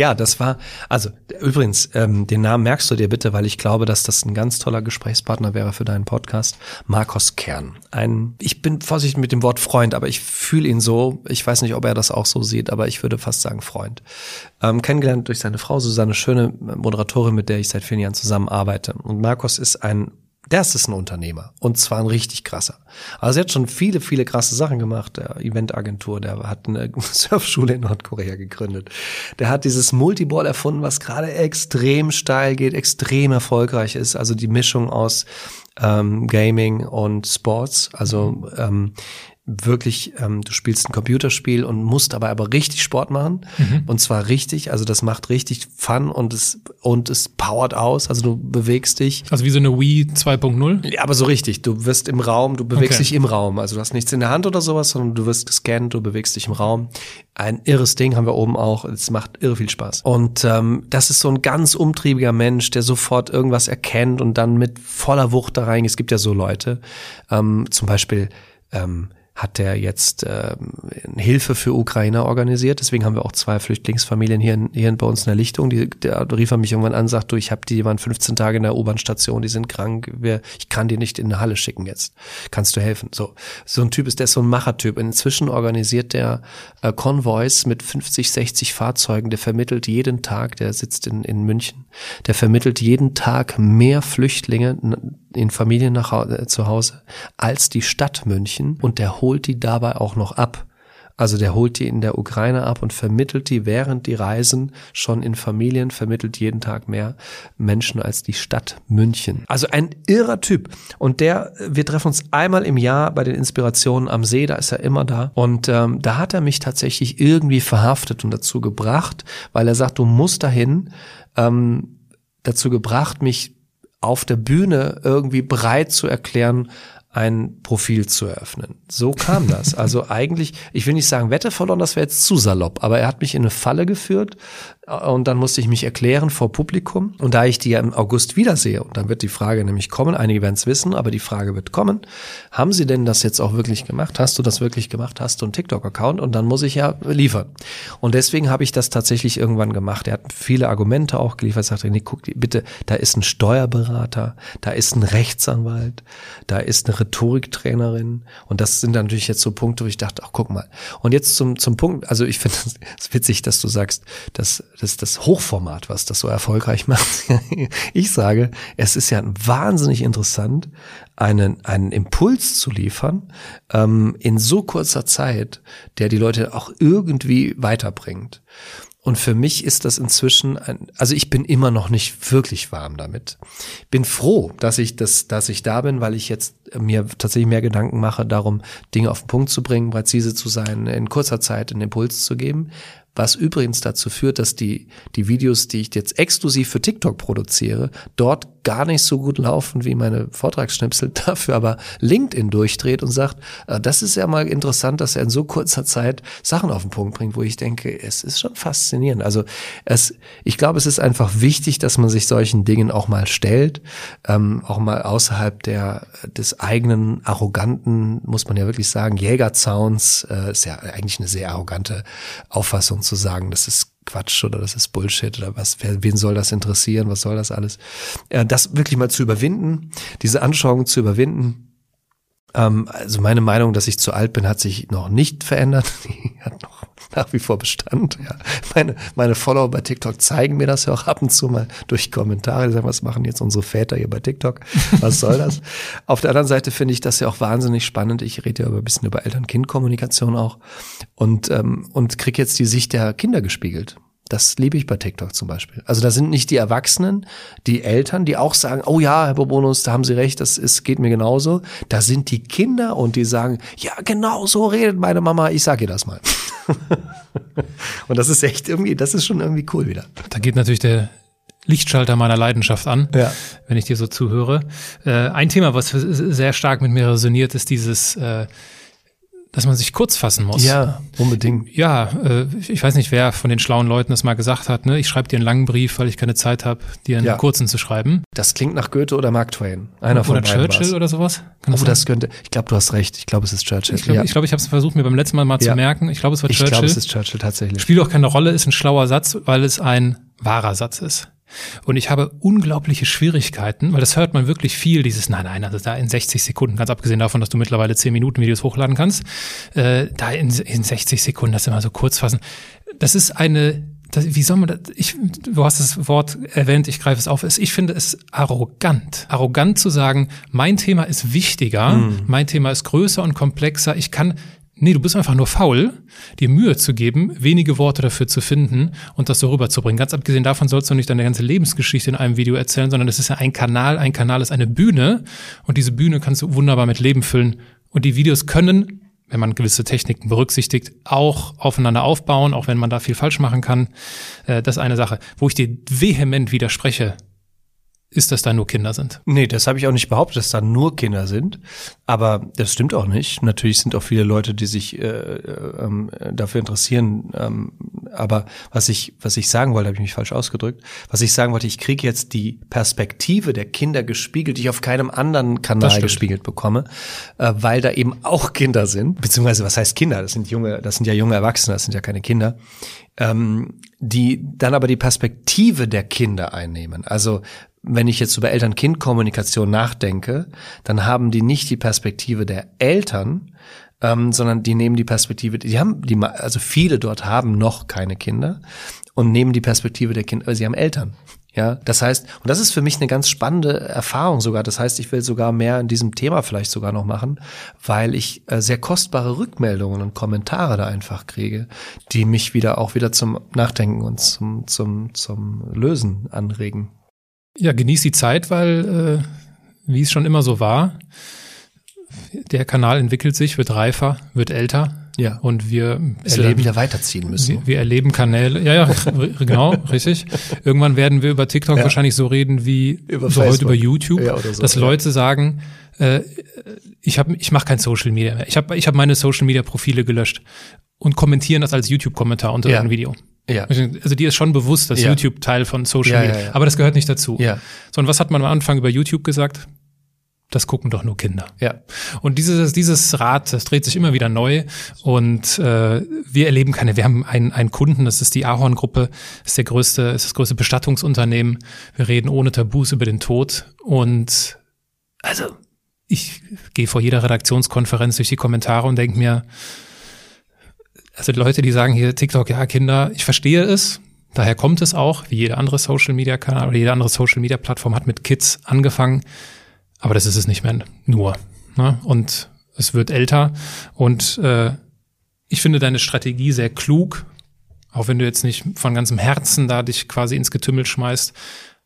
Ja, das war, also übrigens, ähm, den Namen merkst du dir bitte, weil ich glaube, dass das ein ganz toller Gesprächspartner wäre für deinen Podcast. Markus Kern. Ein, ich bin vorsichtig mit dem Wort Freund, aber ich fühle ihn so. Ich weiß nicht, ob er das auch so sieht, aber ich würde fast sagen Freund. Ähm, kennengelernt durch seine Frau Susanne Schöne, Moderatorin, mit der ich seit vielen Jahren zusammenarbeite. Und Markus ist ein der ist ein Unternehmer und zwar ein richtig krasser. Also er hat schon viele, viele krasse Sachen gemacht. Der Eventagentur, der hat eine Surfschule in Nordkorea gegründet. Der hat dieses Multiball erfunden, was gerade extrem steil geht, extrem erfolgreich ist. Also die Mischung aus ähm, Gaming und Sports. Also ähm, wirklich, ähm, du spielst ein Computerspiel und musst aber aber richtig Sport machen. Mhm. Und zwar richtig, also das macht richtig Fun und es, und es powert aus, also du bewegst dich. Also wie so eine Wii 2.0? Ja, aber so richtig. Du wirst im Raum, du bewegst okay. dich im Raum. Also du hast nichts in der Hand oder sowas, sondern du wirst gescannt, du bewegst dich im Raum. Ein irres Ding haben wir oben auch. Es macht irre viel Spaß. Und ähm, das ist so ein ganz umtriebiger Mensch, der sofort irgendwas erkennt und dann mit voller Wucht da rein. Es gibt ja so Leute, ähm, zum Beispiel ähm, hat er jetzt äh, Hilfe für Ukrainer organisiert. Deswegen haben wir auch zwei Flüchtlingsfamilien hier, hier bei uns in der Lichtung. Die, der rief er mich irgendwann an, sagt, du, ich habe die, die waren 15 Tage in der U-Bahn-Station, die sind krank, wir, ich kann die nicht in eine Halle schicken jetzt. Kannst du helfen? So, so ein Typ ist der ist so ein Machertyp. Inzwischen organisiert der äh, Konvois mit 50, 60 Fahrzeugen. Der vermittelt jeden Tag, der sitzt in, in München, der vermittelt jeden Tag mehr Flüchtlinge in Familien nach äh, zu Hause als die Stadt München und der holt die dabei auch noch ab. Also der holt die in der Ukraine ab und vermittelt die während die reisen schon in Familien, vermittelt jeden Tag mehr Menschen als die Stadt München. Also ein irrer Typ. Und der, wir treffen uns einmal im Jahr bei den Inspirationen am See, da ist er immer da. Und ähm, da hat er mich tatsächlich irgendwie verhaftet und dazu gebracht, weil er sagt, du musst dahin, ähm, dazu gebracht, mich auf der Bühne irgendwie bereit zu erklären, ein Profil zu eröffnen. So kam das. Also eigentlich, ich will nicht sagen Wette verloren, das wäre jetzt zu salopp, aber er hat mich in eine Falle geführt und dann musste ich mich erklären vor Publikum. Und da ich die ja im August wiedersehe, und dann wird die Frage nämlich kommen, einige werden es wissen, aber die Frage wird kommen, haben Sie denn das jetzt auch wirklich gemacht? Hast du das wirklich gemacht? Hast du einen TikTok-Account? Und dann muss ich ja liefern. Und deswegen habe ich das tatsächlich irgendwann gemacht. Er hat viele Argumente auch geliefert, sagte, nee, guck, bitte, da ist ein Steuerberater, da ist ein Rechtsanwalt, da ist eine Rhetoriktrainerin und das sind dann natürlich jetzt so Punkte, wo ich dachte, ach guck mal. Und jetzt zum, zum Punkt, also ich finde es witzig, dass du sagst, dass das das Hochformat, was das so erfolgreich macht. ich sage, es ist ja wahnsinnig interessant, einen, einen Impuls zu liefern ähm, in so kurzer Zeit, der die Leute auch irgendwie weiterbringt. Und für mich ist das inzwischen, ein, also ich bin immer noch nicht wirklich warm damit. Bin froh, dass ich das, dass ich da bin, weil ich jetzt mir tatsächlich mehr Gedanken mache, darum Dinge auf den Punkt zu bringen, präzise zu sein, in kurzer Zeit einen Impuls zu geben was übrigens dazu führt, dass die, die Videos, die ich jetzt exklusiv für TikTok produziere, dort gar nicht so gut laufen wie meine Vortragsschnipsel, dafür aber LinkedIn durchdreht und sagt, äh, das ist ja mal interessant, dass er in so kurzer Zeit Sachen auf den Punkt bringt, wo ich denke, es ist schon faszinierend. Also es, ich glaube, es ist einfach wichtig, dass man sich solchen Dingen auch mal stellt, ähm, auch mal außerhalb der des eigenen arroganten, muss man ja wirklich sagen, Jägerzauns, äh, ist ja eigentlich eine sehr arrogante Auffassung zu sagen, das ist Quatsch oder das ist Bullshit oder was, wer, wen soll das interessieren, was soll das alles? Äh, das wirklich mal zu überwinden, diese Anschauung zu überwinden. Ähm, also meine Meinung, dass ich zu alt bin, hat sich noch nicht verändert. Die hat noch nach wie vor Bestand. Ja. Meine, meine Follower bei TikTok zeigen mir das ja auch ab und zu mal durch Kommentare. Die sagen, was machen jetzt unsere Väter hier bei TikTok? Was soll das? Auf der anderen Seite finde ich das ja auch wahnsinnig spannend. Ich rede ja über ein bisschen über Eltern-Kind-Kommunikation auch und, ähm, und kriege jetzt die Sicht der Kinder gespiegelt Das liebe ich bei TikTok zum Beispiel. Also da sind nicht die Erwachsenen, die Eltern, die auch sagen, oh ja, Herr Bobonus, da haben Sie recht, das ist, geht mir genauso. Da sind die Kinder und die sagen, ja, genau so redet meine Mama, ich sage ihr das mal. und das ist echt irgendwie, das ist schon irgendwie cool wieder. Da geht natürlich der Lichtschalter meiner Leidenschaft an, Ja. wenn ich dir so zuhöre. Äh, ein Thema, was sehr stark mit mir resoniert, ist dieses, äh, dass man sich kurz fassen muss. Ja, unbedingt. Ja, äh, ich weiß nicht, wer von den schlauen Leuten das mal gesagt hat. Ne? Ich schreibe dir einen langen Brief, weil ich keine Zeit habe, dir einen Ja. kurzen zu schreiben. Das klingt nach Goethe oder Mark Twain. Einer von oder beiden Churchill war's. oder sowas. Kann Oh, sein? das könnte, ich glaube, du hast recht. Ich glaube, es ist Churchill. ich glaube, ja. ich, glaub, ich habe es versucht, mir beim letzten Mal mal Ja. zu merken. Ich glaube, es war ich Churchill. glaube, es ist Churchill tatsächlich. Spielt auch keine Rolle, ist ein schlauer Satz, weil es ein wahrer Satz ist. Und ich habe unglaubliche Schwierigkeiten, weil das hört man wirklich viel, dieses, nein, nein, also da in 60 Sekunden, ganz abgesehen davon, dass du mittlerweile 10 Minuten Videos hochladen kannst, äh, da in, in 60 Sekunden das immer so kurz fassen. Das ist eine, das, wie soll man das, ich, du hast das Wort erwähnt, ich greife es auf, Es- ich finde es arrogant. Arrogant zu sagen, mein Thema ist wichtiger, mein Thema ist größer und komplexer, ich kann Nee, du bist einfach nur faul, dir Mühe zu geben, wenige Worte dafür zu finden und das so rüberzubringen. Ganz abgesehen davon sollst du nicht deine ganze Lebensgeschichte in einem Video erzählen, sondern es ist ja ein Kanal. Ein Kanal ist eine Bühne und diese Bühne kannst du wunderbar mit Leben füllen. Und die Videos können, wenn man gewisse Techniken berücksichtigt, auch aufeinander aufbauen, auch wenn man da viel falsch machen kann. Äh, Das ist eine Sache. Wo ich dir vehement widerspreche, ist, dass da nur Kinder sind. Nee, das habe ich auch nicht behauptet, dass da nur Kinder sind. Aber das stimmt auch nicht. Natürlich sind auch viele Leute, die sich äh, äh, ähm, dafür interessieren. Ähm, aber was ich, was ich sagen wollte, habe ich mich falsch ausgedrückt. Was ich sagen wollte, ich kriege jetzt die Perspektive der Kinder gespiegelt, die ich auf keinem anderen Kanal gespiegelt bekomme, äh, weil da eben auch Kinder sind. Beziehungsweise, was heißt Kinder? Das sind junge, das sind ja junge Erwachsene, das sind ja keine Kinder ähm, die dann aber die Perspektive der Kinder einnehmen. Also wenn ich jetzt über Eltern-Kind-Kommunikation nachdenke, dann haben die nicht die Perspektive der Eltern, ähm, sondern die nehmen die Perspektive, die haben, die, also viele dort haben noch keine Kinder und nehmen die Perspektive der Kinder, weil sie haben Eltern. Ja, das heißt, und das ist für mich eine ganz spannende Erfahrung sogar. Das heißt, ich will sogar mehr in diesem Thema vielleicht sogar noch machen, weil ich äh, sehr kostbare Rückmeldungen und Kommentare da einfach kriege, die mich wieder auch wieder zum Nachdenken und zum, zum, zum Lösen anregen. Ja, genieß die Zeit, weil, äh, wie es schon immer so war, der Kanal entwickelt sich, wird reifer, wird älter Ja. und wir Bis wir erleben, wieder weiterziehen müssen. wir, wir erleben Kanäle, ja, ja, genau, richtig. Irgendwann werden wir über TikTok Ja. wahrscheinlich so reden wie Über so heute über YouTube, Ja, so, dass ja. Leute sagen, äh, ich habe ich mache kein Social Media mehr. Ich habe ich hab meine Social Media Profile gelöscht und kommentieren das als YouTube-Kommentar unter Ja. irgendeinem Video. Ja. Also dir ist schon bewusst, dass. YouTube Teil von Social Media, aber das gehört nicht dazu. Ja. So, und was hat man am Anfang über YouTube gesagt? Das gucken doch nur Kinder. Ja. Und dieses, dieses Rad, das dreht sich immer wieder neu. Und äh, wir erleben keine, wir haben einen, einen Kunden, das ist die Ahorn-Gruppe, ist der größte, ist das größte Bestattungsunternehmen. Wir reden ohne Tabus über den Tod. Und also ich gehe vor jeder Redaktionskonferenz durch die Kommentare und denke mir, also Leute, die sagen hier TikTok, ja, Kinder, ich verstehe es. Daher kommt es auch, wie jeder andere Social Media Kanal oder jede andere Social Media Plattform hat mit Kids angefangen. Aber das ist es nicht mehr nur. Ne? Und es wird älter. Und äh, ich finde deine Strategie sehr klug. Auch wenn du jetzt nicht von ganzem Herzen da dich quasi ins Getümmel schmeißt,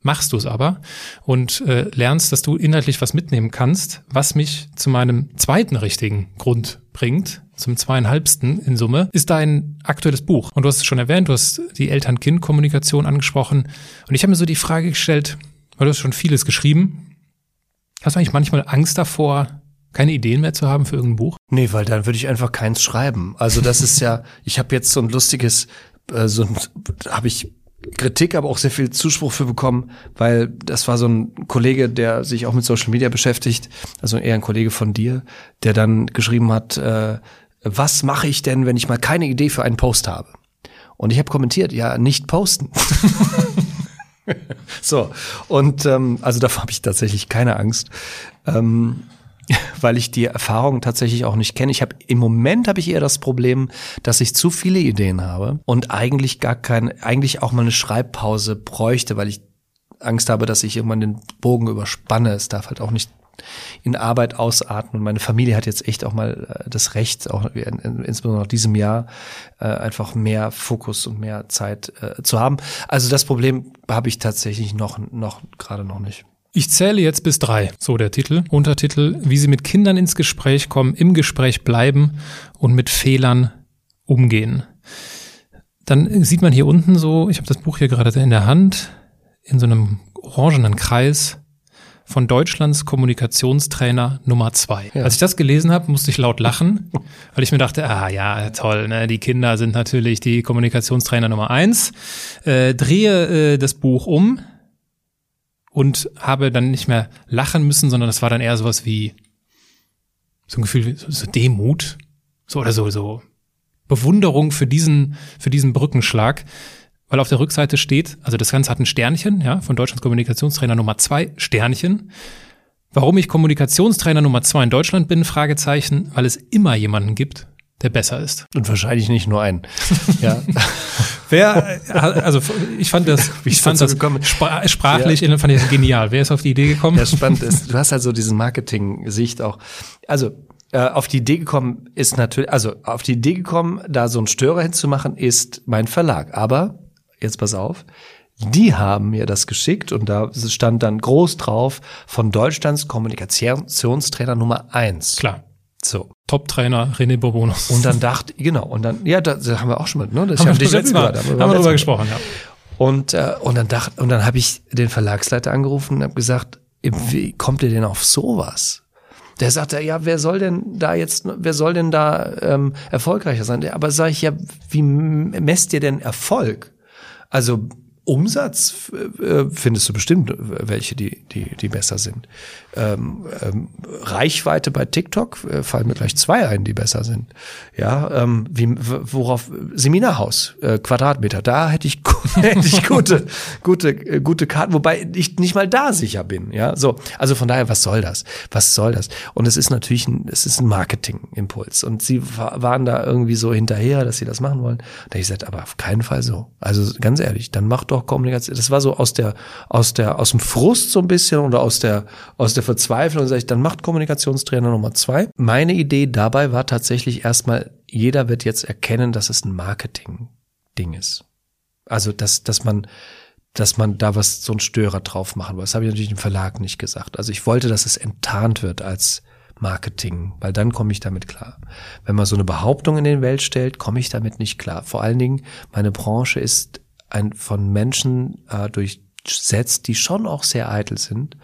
machst du es aber und äh, lernst, dass du inhaltlich was mitnehmen kannst, was mich zu meinem zweiten richtigen Grund bringt, zum zweieinhalbsten in Summe, ist dein aktuelles Buch. Und du hast es schon erwähnt, du hast die Eltern-Kind-Kommunikation angesprochen. Und ich habe mir so die Frage gestellt, weil du hast schon vieles geschrieben, hast du eigentlich manchmal Angst davor, keine Ideen mehr zu haben für irgendein Buch? Nee, weil dann würde ich einfach keins schreiben. Also das ist ja, ich habe jetzt so ein lustiges, äh, so habe ich Kritik, aber auch sehr viel Zuspruch für bekommen, weil das war so ein Kollege, der sich auch mit Social Media beschäftigt, also eher ein Kollege von dir, der dann geschrieben hat, äh, was mache ich denn, wenn ich mal keine Idee für einen Post habe? Und ich habe kommentiert, ja, nicht posten. so, und ähm, also davor habe ich tatsächlich keine Angst. Ähm, weil ich die Erfahrung tatsächlich auch nicht kenne. Ich habe im Moment habe ich eher das Problem, dass ich zu viele Ideen habe und eigentlich gar kein, eigentlich auch mal eine Schreibpause bräuchte, weil ich Angst habe, dass ich irgendwann den Bogen überspanne. Es darf halt auch nicht in Arbeit ausarten. Und meine Familie hat jetzt echt auch mal äh, das Recht, auch in, in, insbesondere nach diesem Jahr, äh, einfach mehr Fokus und mehr Zeit äh, zu haben. Also das Problem habe ich tatsächlich noch, noch gerade noch nicht. Ich zähle jetzt bis drei. So der Titel. Untertitel, wie Sie mit Kindern ins Gespräch kommen, im Gespräch bleiben und mit Fehlern umgehen. Dann sieht man hier unten so, ich habe das Buch hier gerade in der Hand, in so einem orangenen Kreis von Deutschlands Kommunikationstrainer Nummer zwei. Ja. Als ich das gelesen habe, musste ich laut lachen, weil ich mir dachte, ah ja, toll, ne, die Kinder sind natürlich die Kommunikationstrainer Nummer eins. Äh, drehe äh, das Buch um und habe dann nicht mehr lachen müssen, sondern das war dann eher sowas wie so ein Gefühl, so, so Demut, so oder so, so Bewunderung für diesen, für diesen Brückenschlag weil auf der Rückseite steht, also das Ganze hat ein Sternchen, ja, von Deutschlands Kommunikationstrainer Nummer zwei, Sternchen. Warum ich Kommunikationstrainer Nummer zwei in Deutschland bin, Fragezeichen, weil es immer jemanden gibt, der besser ist. Und wahrscheinlich nicht nur einen. ja. Wer, also ich fand das, ich fand das spra sprachlich, ja. fand ich das genial. Wer ist auf die Idee gekommen? Ja, spannend ist, du hast halt so diesen Marketing-Sicht auch. Also äh, auf die Idee gekommen ist natürlich, also auf die Idee gekommen, da so einen Störer hinzumachen, ist mein Verlag. Aber jetzt pass auf, die haben mir das geschickt und da stand dann groß drauf von Deutschlands Kommunikationstrainer Nummer eins. Klar. So. Top-Trainer René Bourbonus. Und dann dachte, genau, und dann, ja, da, da haben wir auch schon mit, ne? Das haben, wir, letztes Mal, haben wir, haben wir drüber gesprochen, ja. Und, äh, und dann dachte, und dann habe ich den Verlagsleiter angerufen und habe gesagt, wie kommt ihr denn auf sowas? Der sagte, ja, wer soll denn da jetzt, wer soll denn da ähm, erfolgreicher sein? Aber sage ich ja, wie messt ihr denn Erfolg? Also Umsatz äh, findest du bestimmt welche, die, die, die besser sind. Ähm, ähm, Reichweite bei TikTok äh, fallen mir gleich zwei ein, die besser sind. Ja, ähm, wie, worauf Seminarhaus, äh, Quadratmeter, da hätte ich, hätte ich gute, gute, äh, gute Karten, wobei ich nicht mal da sicher bin. Ja, so. Also von daher, was soll das? Was soll das? Und es ist natürlich ein, es ist ein Marketingimpuls. Und sie waren da irgendwie so hinterher, dass sie das machen wollen. Da ich gesagt, aber auf keinen Fall so. Also ganz ehrlich, dann mach doch Kommunikation. Das war so aus der, aus der, aus dem Frust so ein bisschen oder aus der, aus der Verzweiflung. Sag ich, dann macht Kommunikationstrainer Nummer zwei. Meine Idee dabei war tatsächlich erstmal, jeder wird jetzt erkennen, dass es ein Marketing-Ding ist. Also, dass, dass man, dass man da was, so ein Störer drauf machen will. Das habe ich natürlich im Verlag nicht gesagt. Also ich wollte, dass es enttarnt wird als Marketing, weil dann komme ich damit klar. Wenn man so eine Behauptung in den Welt stellt, komme ich damit nicht klar. Vor allen Dingen, meine Branche ist ein, von Menschen äh, durchsetzt, die schon auch sehr eitel sind,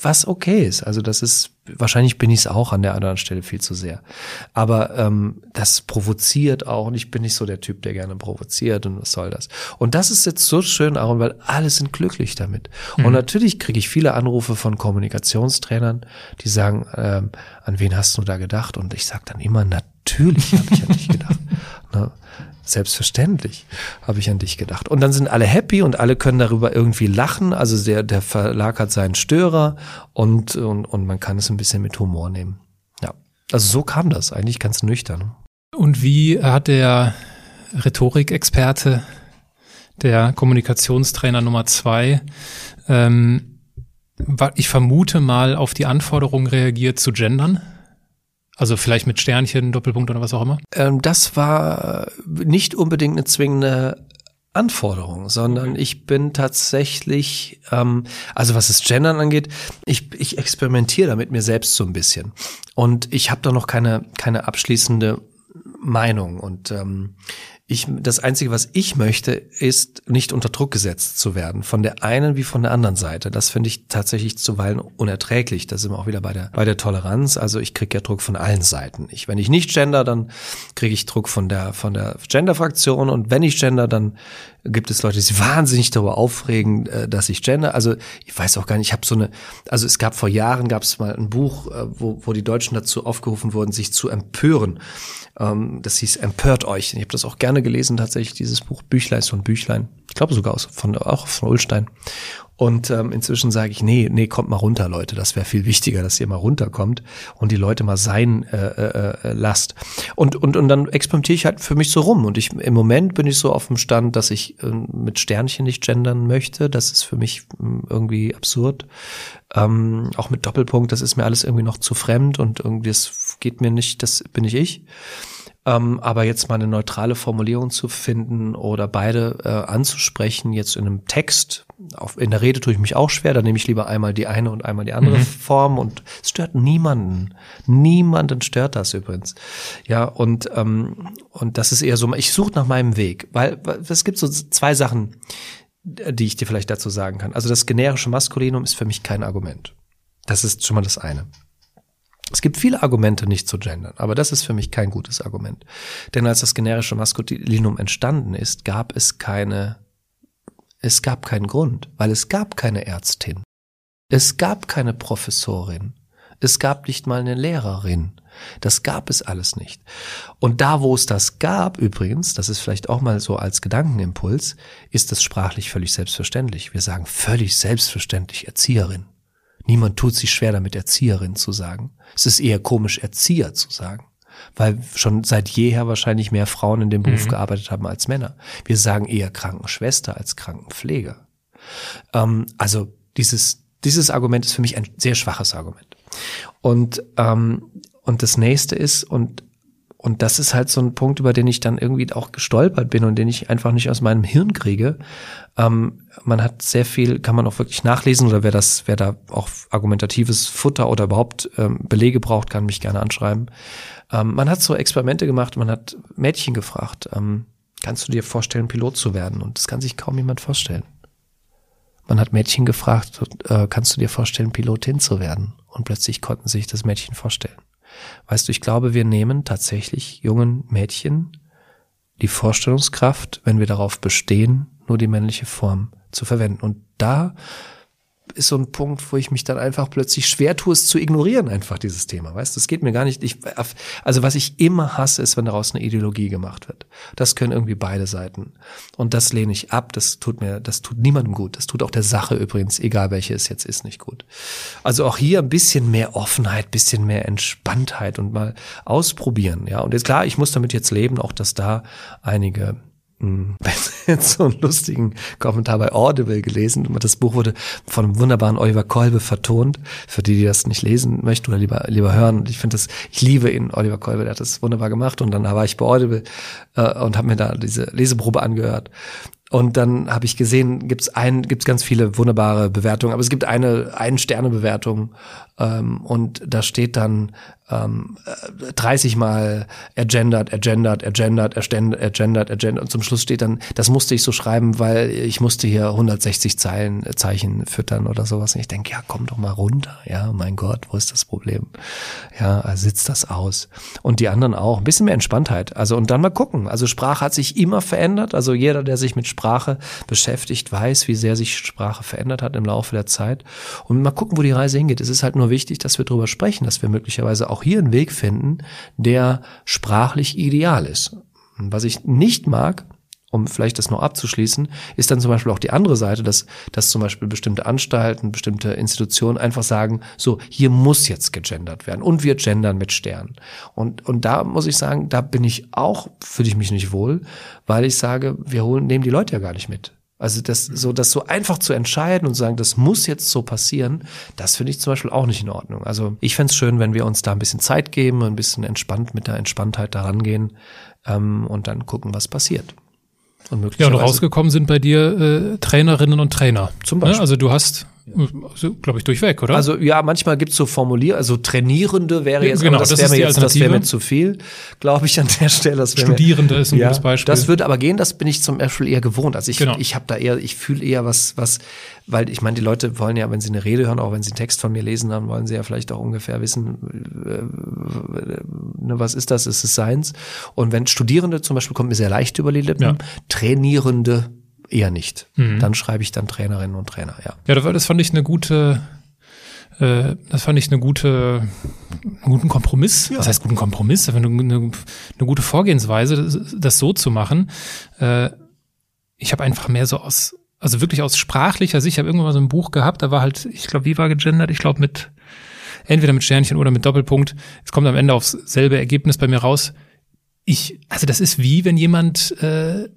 was okay ist. Also das ist, wahrscheinlich bin ich es auch an der anderen Stelle viel zu sehr. Aber ähm, das provoziert auch und ich bin nicht so der Typ, der gerne provoziert und was soll das. Und das ist jetzt so schön, Aaron, weil alle sind glücklich damit. Mhm. Und natürlich kriege ich viele Anrufe von Kommunikationstrainern, die sagen, ähm, an wen hast du da gedacht? Und ich sage dann immer, natürlich habe ich an dich gedacht. ne? Selbstverständlich habe ich an dich gedacht. Und dann sind alle happy und alle können darüber irgendwie lachen. Also der, der Verlag hat seinen Störer und, und, und man kann es ein bisschen mit Humor nehmen. Ja. Also so kam das eigentlich ganz nüchtern. Und wie hat der Rhetorikexperte, der Kommunikationstrainer Nummer zwei, ähm, ich vermute mal auf die Anforderung reagiert zu gendern? Also vielleicht mit Sternchen, Doppelpunkt oder was auch immer? Ähm, das war nicht unbedingt eine zwingende Anforderung, sondern ich bin tatsächlich, ähm, also was das Gendern angeht, ich, ich experimentiere da mit mir selbst so ein bisschen. Und ich habe da noch keine, keine abschließende Meinung. Und ähm, ich, das Einzige, was ich möchte, ist nicht unter Druck gesetzt zu werden, von der einen wie von der anderen Seite. Das finde ich tatsächlich zuweilen unerträglich. Da sind wir auch wieder bei der, bei der Toleranz. Also ich kriege ja Druck von allen Seiten. Ich, wenn ich nicht gender, dann kriege ich Druck von der, von der Gender-Fraktion. Und wenn ich gender, dann gibt es Leute, die sich wahnsinnig darüber aufregen, äh, dass ich gender. Also ich weiß auch gar nicht, ich habe so eine, also es gab vor Jahren, gab es mal ein Buch, äh, wo, wo die Deutschen dazu aufgerufen wurden, sich zu empören. Ähm, das hieß Empört euch. Ich habe das auch gerne gelesen, tatsächlich, dieses Buch Büchlein so ein Büchlein. Ich glaube sogar aus, von, auch von Ulstein. Und ähm, inzwischen sage ich, nee, nee, kommt mal runter, Leute. Das wäre viel wichtiger, dass ihr mal runterkommt und die Leute mal sein äh, äh, äh, lasst. Und, und, und dann experimentiere ich halt für mich so rum. Und ich im Moment bin ich so auf dem Stand, dass ich äh, mit Sternchen nicht gendern möchte. Das ist für mich äh, irgendwie absurd. Ähm, auch mit Doppelpunkt, das ist mir alles irgendwie noch zu fremd und irgendwie das geht mir nicht, das bin ich ich. Ähm, aber jetzt mal eine neutrale Formulierung zu finden oder beide äh, anzusprechen, jetzt in einem Text, auf, in der Rede tue ich mich auch schwer, da nehme ich lieber einmal die eine und einmal die andere mhm. Form und es stört niemanden. Niemanden stört das übrigens. Ja, und, ähm, und das ist eher so, ich suche nach meinem Weg, weil es gibt so zwei Sachen, die ich dir vielleicht dazu sagen kann. Also das generische Maskulinum ist für mich kein Argument. Das ist schon mal das eine. Es gibt viele Argumente, nicht zu gendern, aber das ist für mich kein gutes Argument. Denn als das generische Maskulinum entstanden ist, gab es keine, es gab keinen Grund, weil es gab keine Ärztin. Es gab keine Professorin. Es gab nicht mal eine Lehrerin. Das gab es alles nicht. Und da, wo es das gab, übrigens, das ist vielleicht auch mal so als Gedankenimpuls, ist das sprachlich völlig selbstverständlich. Wir sagen völlig selbstverständlich Erzieherin. Niemand tut sich schwer damit, Erzieherin zu sagen. Es ist eher komisch, Erzieher zu sagen, weil schon seit jeher wahrscheinlich mehr Frauen in dem Beruf mhm. gearbeitet haben als Männer. Wir sagen eher Krankenschwester als Krankenpfleger. Ähm, also dieses, dieses Argument ist für mich ein sehr schwaches Argument. Und, ähm, und das nächste ist, und und das ist halt so ein Punkt, über den ich dann irgendwie auch gestolpert bin und den ich einfach nicht aus meinem Hirn kriege. Ähm, man hat sehr viel, kann man auch wirklich nachlesen oder wer das, wer da auch argumentatives Futter oder überhaupt ähm, Belege braucht, kann mich gerne anschreiben. Ähm, man hat so Experimente gemacht, man hat Mädchen gefragt, ähm, kannst du dir vorstellen, Pilot zu werden? Und das kann sich kaum jemand vorstellen. Man hat Mädchen gefragt, äh, kannst du dir vorstellen, Pilotin zu werden? Und plötzlich konnten sich das Mädchen vorstellen. Weißt du, ich glaube, wir nehmen tatsächlich jungen Mädchen die Vorstellungskraft, wenn wir darauf bestehen, nur die männliche Form zu verwenden. Und da ist so ein Punkt, wo ich mich dann einfach plötzlich schwer tue, es zu ignorieren, einfach dieses Thema. Weißt du, das geht mir gar nicht. Ich, also was ich immer hasse, ist, wenn daraus eine Ideologie gemacht wird. Das können irgendwie beide Seiten. Und das lehne ich ab. Das tut mir, das tut niemandem gut. Das tut auch der Sache übrigens, egal welche es jetzt ist, nicht gut. Also auch hier ein bisschen mehr Offenheit, bisschen mehr Entspanntheit und mal ausprobieren. Ja, und jetzt klar, ich muss damit jetzt leben, auch dass da einige jetzt so einen lustigen Kommentar bei Audible gelesen. Das Buch wurde von einem wunderbaren Oliver Kolbe vertont. Für die, die das nicht lesen möchten oder lieber, lieber hören. Ich finde das, ich liebe ihn, Oliver Kolbe, der hat das wunderbar gemacht. Und dann war ich bei Audible äh, und habe mir da diese Leseprobe angehört. Und dann habe ich gesehen, gibt's ein, gibt's ganz viele wunderbare Bewertungen, aber es gibt eine ein Sterne Bewertung ähm, und da steht dann ähm, 30 Mal ergendert, ergendert, ergendert, ergendert, ergendert und zum Schluss steht dann, das musste ich so schreiben, weil ich musste hier 160 Zeilen äh, Zeichen füttern oder sowas. Und ich denke, ja, komm doch mal runter. Ja, mein Gott, wo ist das Problem? Ja, sitzt das aus. Und die anderen auch. Ein bisschen mehr Entspanntheit. Also und dann mal gucken. Also Sprache hat sich immer verändert. Also jeder, der sich mit Sprache beschäftigt, weiß, wie sehr sich Sprache verändert hat im Laufe der Zeit. Und mal gucken, wo die Reise hingeht. Es ist halt nur wichtig, dass wir darüber sprechen, dass wir möglicherweise auch hier einen Weg finden, der sprachlich ideal ist. Was ich nicht mag, um vielleicht das noch abzuschließen, ist dann zum Beispiel auch die andere Seite, dass, dass zum Beispiel bestimmte Anstalten, bestimmte Institutionen einfach sagen, so, hier muss jetzt gegendert werden und wir gendern mit Sternen. Und, und da muss ich sagen, da bin ich auch, fühle ich mich nicht wohl, weil ich sage, wir holen, nehmen die Leute ja gar nicht mit. Also das so, das so einfach zu entscheiden und sagen, das muss jetzt so passieren, das finde ich zum Beispiel auch nicht in Ordnung. Also ich fände es schön, wenn wir uns da ein bisschen Zeit geben, ein bisschen entspannt mit der Entspanntheit daran gehen ähm, und dann gucken, was passiert. Und möglicherweise ja, und rausgekommen sind bei dir äh, Trainerinnen und Trainer. Zum Beispiel. Ja, also du hast also, Glaube ich, durchweg, oder? Also ja, manchmal gibt's so Formulier, also Trainierende wäre jetzt, genau, das, das wäre mir jetzt, das wäre mir zu viel, glaube ich an der Stelle. Das Studierende mir, ist ein ja, gutes Beispiel. Das würde aber gehen, das bin ich zum Beispiel eher gewohnt. Also ich, genau. ich habe da eher, ich fühle eher was, was, weil ich meine, die Leute wollen ja, wenn sie eine Rede hören, auch wenn sie einen Text von mir lesen, dann wollen sie ja vielleicht auch ungefähr wissen, äh, ne, was ist das? Ist es Science? Und wenn Studierende zum Beispiel kommt mir sehr leicht über die Lippen, ja. Trainierende eher nicht. Mhm. Dann schreibe ich dann Trainerinnen und Trainer, ja. Ja, das fand ich eine gute, äh, das fand ich eine gute, einen guten Kompromiss. Ja. Was heißt guten Kompromiss? Eine, eine, eine gute Vorgehensweise, das, das, so zu machen. Äh, ich habe einfach mehr so aus, also wirklich aus sprachlicher Sicht, ich habe irgendwann mal so ein Buch gehabt, da war halt, ich glaube, wie war gegendert? Ich glaube mit entweder mit Sternchen oder mit Doppelpunkt. Es kommt am Ende aufs selbe Ergebnis bei mir raus. Ich, also das ist wie, wenn jemand, äh,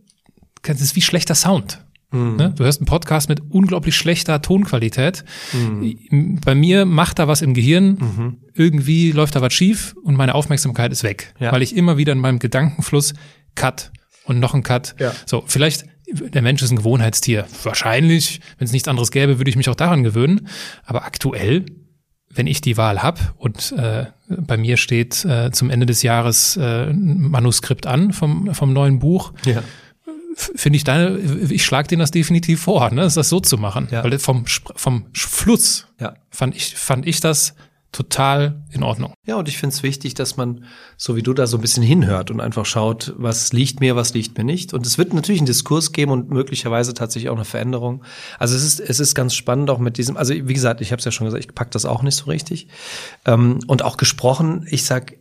das ist wie schlechter Sound. Mhm. Ne? Du hörst einen Podcast mit unglaublich schlechter Tonqualität. Mhm. Bei mir macht da was im Gehirn, mhm. irgendwie läuft da was schief und meine Aufmerksamkeit ist weg, ja. weil ich immer wieder in meinem Gedankenfluss Cut und noch ein Cut. Ja. So, vielleicht der Mensch ist ein Gewohnheitstier. Wahrscheinlich, wenn es nichts anderes gäbe, würde ich mich auch daran gewöhnen. Aber aktuell, wenn ich die Wahl habe und äh, bei mir steht äh, zum Ende des Jahres äh, ein Manuskript an vom, vom neuen Buch, ja finde ich deine, ich schlage denen das definitiv vor, ne, das so zu machen. Ja. Weil vom, vom Fluss ja. fand ich, fand ich das total in Ordnung. Ja, und ich finde es wichtig, dass man, so wie du da so ein bisschen hinhört und einfach schaut, was liegt mir, was liegt mir nicht. Und es wird natürlich einen Diskurs geben und möglicherweise tatsächlich auch eine Veränderung. Also es ist, es ist ganz spannend auch mit diesem, also wie gesagt, ich habe es ja schon gesagt, ich pack das auch nicht so richtig. Ähm, und auch gesprochen, ich sag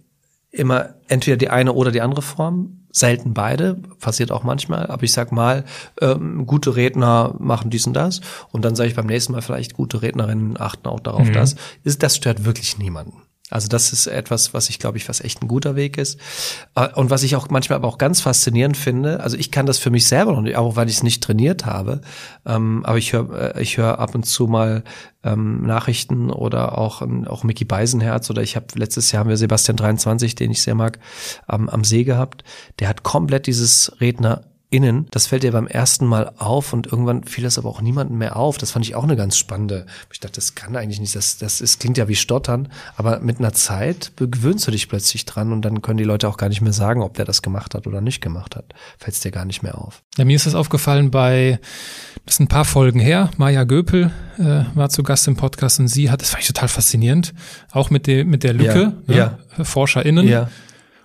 immer entweder die eine oder die andere Form selten beide, passiert auch manchmal, aber ich sag mal, ähm, gute Redner machen dies und das und dann sage ich beim nächsten Mal vielleicht gute Rednerinnen achten auch darauf, mhm. dass ist das stört wirklich niemanden. Also das ist etwas, was ich glaube ich, was echt ein guter Weg ist. Äh, und was ich auch manchmal aber auch ganz faszinierend finde, also ich kann das für mich selber noch nicht, auch weil ich es nicht trainiert habe, ähm, aber ich höre äh, ich höre ab und zu mal ähm, Nachrichten oder auch, auch Mickey Beisenherz oder ich habe letztes Jahr haben wir Sebastian 23, den ich sehr mag, am, am See gehabt. Der hat komplett dieses Redner innen. Das fällt dir beim ersten Mal auf und irgendwann fiel das aber auch niemandem mehr auf. Das fand ich auch eine ganz spannende. Ich dachte, das kann eigentlich nicht. Das, das ist, klingt ja wie Stottern, aber mit einer Zeit gewöhnst du dich plötzlich dran und dann können die Leute auch gar nicht mehr sagen, ob der das gemacht hat oder nicht gemacht hat. Fällt es dir gar nicht mehr auf. Ja, mir ist das aufgefallen bei, das sind ein paar Folgen her. Maja Göpel äh, war zu Gast im Podcast und sie hat, das fand ich total faszinierend, auch mit der, mit der Lücke, ja, ne, ja. ForscherInnen. Ja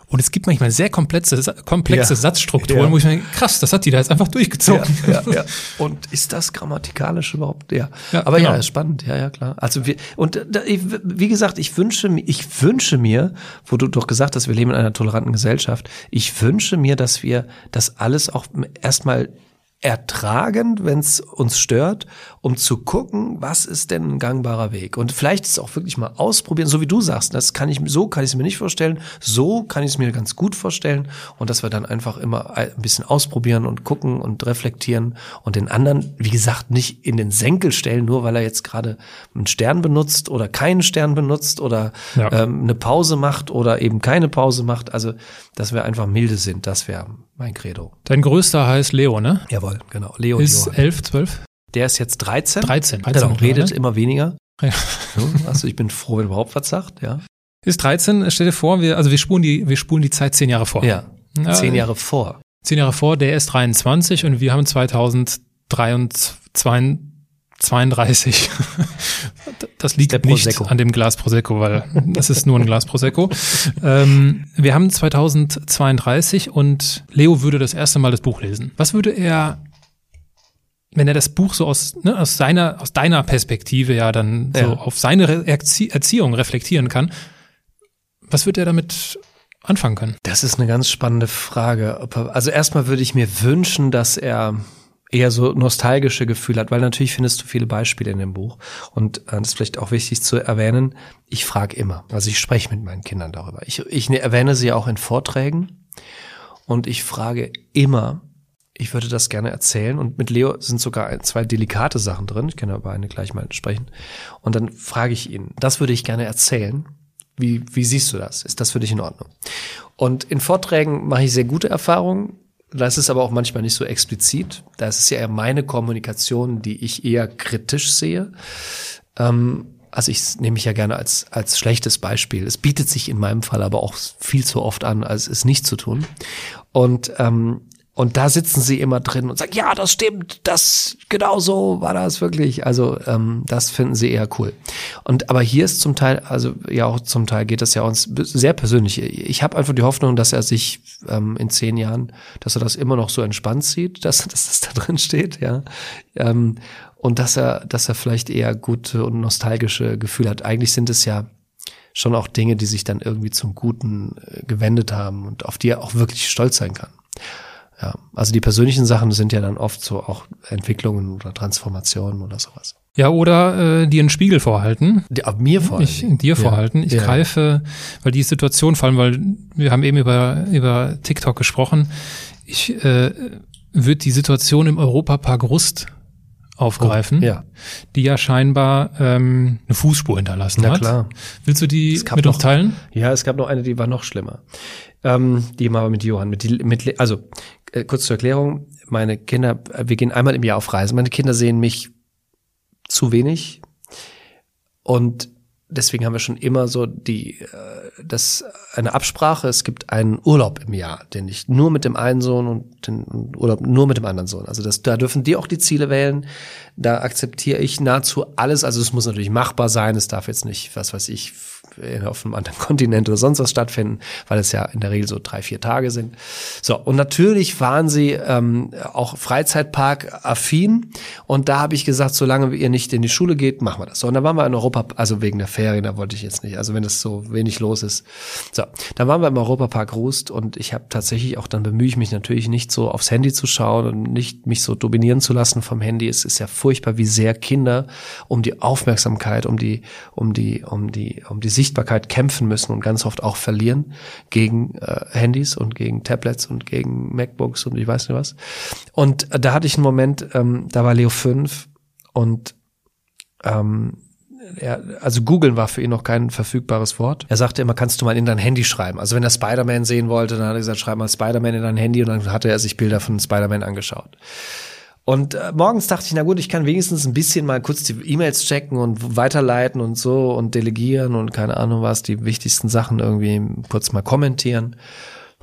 und es gibt manchmal sehr komplexe, komplexe ja. Satzstrukturen, ja. wo ich mir krass, das hat die da jetzt einfach durchgezogen. Ja, ja, ja. Und ist das grammatikalisch überhaupt? Ja. ja Aber genau. ja, ist spannend. Ja, ja, klar. Also wir, und da, wie gesagt, ich wünsche mir, ich wünsche mir, wo du doch gesagt hast, wir leben in einer toleranten Gesellschaft. Ich wünsche mir, dass wir das alles auch erstmal ertragen, wenn es uns stört, um zu gucken, was ist denn ein gangbarer Weg. Und vielleicht ist es auch wirklich mal ausprobieren, so wie du sagst, das kann ich, so kann ich es mir nicht vorstellen, so kann ich es mir ganz gut vorstellen und dass wir dann einfach immer ein bisschen ausprobieren und gucken und reflektieren und den anderen, wie gesagt, nicht in den Senkel stellen, nur weil er jetzt gerade einen Stern benutzt oder keinen Stern benutzt oder ja. ähm, eine Pause macht oder eben keine Pause macht. Also, dass wir einfach milde sind, das wäre mein Credo. Dein größter heißt Leo, ne? Jawohl, genau. Leo ist Johann. elf, zwölf. Der ist jetzt 13. 13. 13 genau, redet immer weniger. Ja. Also ich bin froh, wenn überhaupt was sagt, ja. Ist 13, stell dir vor, wir, also wir spulen die, wir spulen die Zeit zehn Jahre vor. Ja. Zehn Jahre vor. Zehn Jahre vor, der ist 23 und wir haben 2032. Das liegt nicht an dem Glas Prosecco, weil das ist nur ein Glas Prosecco. Ähm, wir haben 2032 und Leo würde das erste Mal das Buch lesen. Was würde er wenn er das Buch so aus, ne, aus seiner, aus deiner Perspektive ja dann so ja. auf seine Erzie Erziehung reflektieren kann, was wird er damit anfangen können? Das ist eine ganz spannende Frage. Also erstmal würde ich mir wünschen, dass er eher so nostalgische Gefühle hat, weil natürlich findest du viele Beispiele in dem Buch. Und äh, das ist vielleicht auch wichtig zu erwähnen, ich frage immer, also ich spreche mit meinen Kindern darüber. Ich, ich erwähne sie auch in Vorträgen und ich frage immer, ich würde das gerne erzählen. Und mit Leo sind sogar zwei delikate Sachen drin. Ich kann über eine gleich mal sprechen. Und dann frage ich ihn, das würde ich gerne erzählen. Wie, wie siehst du das? Ist das für dich in Ordnung? Und in Vorträgen mache ich sehr gute Erfahrungen. Das ist aber auch manchmal nicht so explizit. Da ist ja eher meine Kommunikation, die ich eher kritisch sehe. Ähm, also ich nehme mich ja gerne als, als schlechtes Beispiel. Es bietet sich in meinem Fall aber auch viel zu oft an, als es nicht zu tun. Und ähm, und da sitzen sie immer drin und sagen, ja, das stimmt, das genau so war das wirklich. Also ähm, das finden sie eher cool. Und aber hier ist zum Teil, also ja auch zum Teil geht das ja uns sehr persönlich. Ich habe einfach die Hoffnung, dass er sich ähm, in zehn Jahren, dass er das immer noch so entspannt sieht, dass, dass das da drin steht, ja. Ähm, und dass er, dass er vielleicht eher gute und nostalgische Gefühle hat. Eigentlich sind es ja schon auch Dinge, die sich dann irgendwie zum Guten äh, gewendet haben und auf die er auch wirklich stolz sein kann. Ja, also die persönlichen Sachen sind ja dann oft so auch Entwicklungen oder Transformationen oder sowas. Ja, oder äh, dir einen Spiegel vorhalten. Die, ab mir vor Ich dir vorhalten. Ich ja. greife, weil die Situation, vor allem, weil wir haben eben über, über TikTok gesprochen, ich äh, würde die Situation im Europapark Rust aufgreifen, Oh, ja. die ja scheinbar ähm, eine Fußspur hinterlassen Na hat. klar. Willst du die mit uns noch- teilen? Ja, es gab noch eine, die war noch schlimmer. Ähm, die mal mit Johann. Mit, die- mit, also äh, kurz zur Erklärung: Meine Kinder, äh, wir gehen einmal im Jahr auf Reisen. Meine Kinder sehen mich zu wenig und deswegen haben wir schon immer so die, äh, das eine Absprache. Es gibt einen Urlaub im Jahr, den ich nur mit dem einen Sohn und den Urlaub nur mit dem anderen Sohn. Also das, da dürfen die auch die Ziele wählen. Da akzeptiere ich nahezu alles. Also es muss natürlich machbar sein. Es darf jetzt nicht, was weiß ich, auf einem anderen Kontinent oder sonst was stattfinden, weil es ja in der Regel so drei, vier Tage sind. So, und natürlich waren sie ähm, auch Freizeitpark-affin. Und da habe ich gesagt, solange ihr nicht in die Schule geht, machen wir das. So, und dann waren wir in Europa, also wegen der Ferien, da wollte ich jetzt nicht, also wenn es so wenig los ist. So, dann waren wir im Europapark Rust und ich habe tatsächlich auch, dann bemühe ich mich natürlich nicht so aufs Handy zu schauen und nicht mich so dominieren zu lassen vom Handy. Es ist ja furchtbar, wie sehr Kinder um die Aufmerksamkeit, um die, um die, um die, um die Sichtbarkeit kämpfen müssen und ganz oft auch verlieren gegen äh, Handys und gegen Tablets und gegen MacBooks und ich weiß nicht was. Und äh, da hatte ich einen Moment, ähm, da war Leo 5 und ähm, er, also googeln war für ihn noch kein verfügbares Wort. Er sagte immer, kannst du mal in dein Handy schreiben. Also wenn er Spider-Man sehen wollte, dann hat er gesagt, schreib mal Spider-Man in dein Handy und dann hatte er sich Bilder von Spider-Man angeschaut. Und äh, morgens dachte ich, na gut, ich kann wenigstens ein bisschen mal kurz die E-Mails checken und weiterleiten und so und delegieren und keine Ahnung was, die wichtigsten Sachen irgendwie kurz mal kommentieren.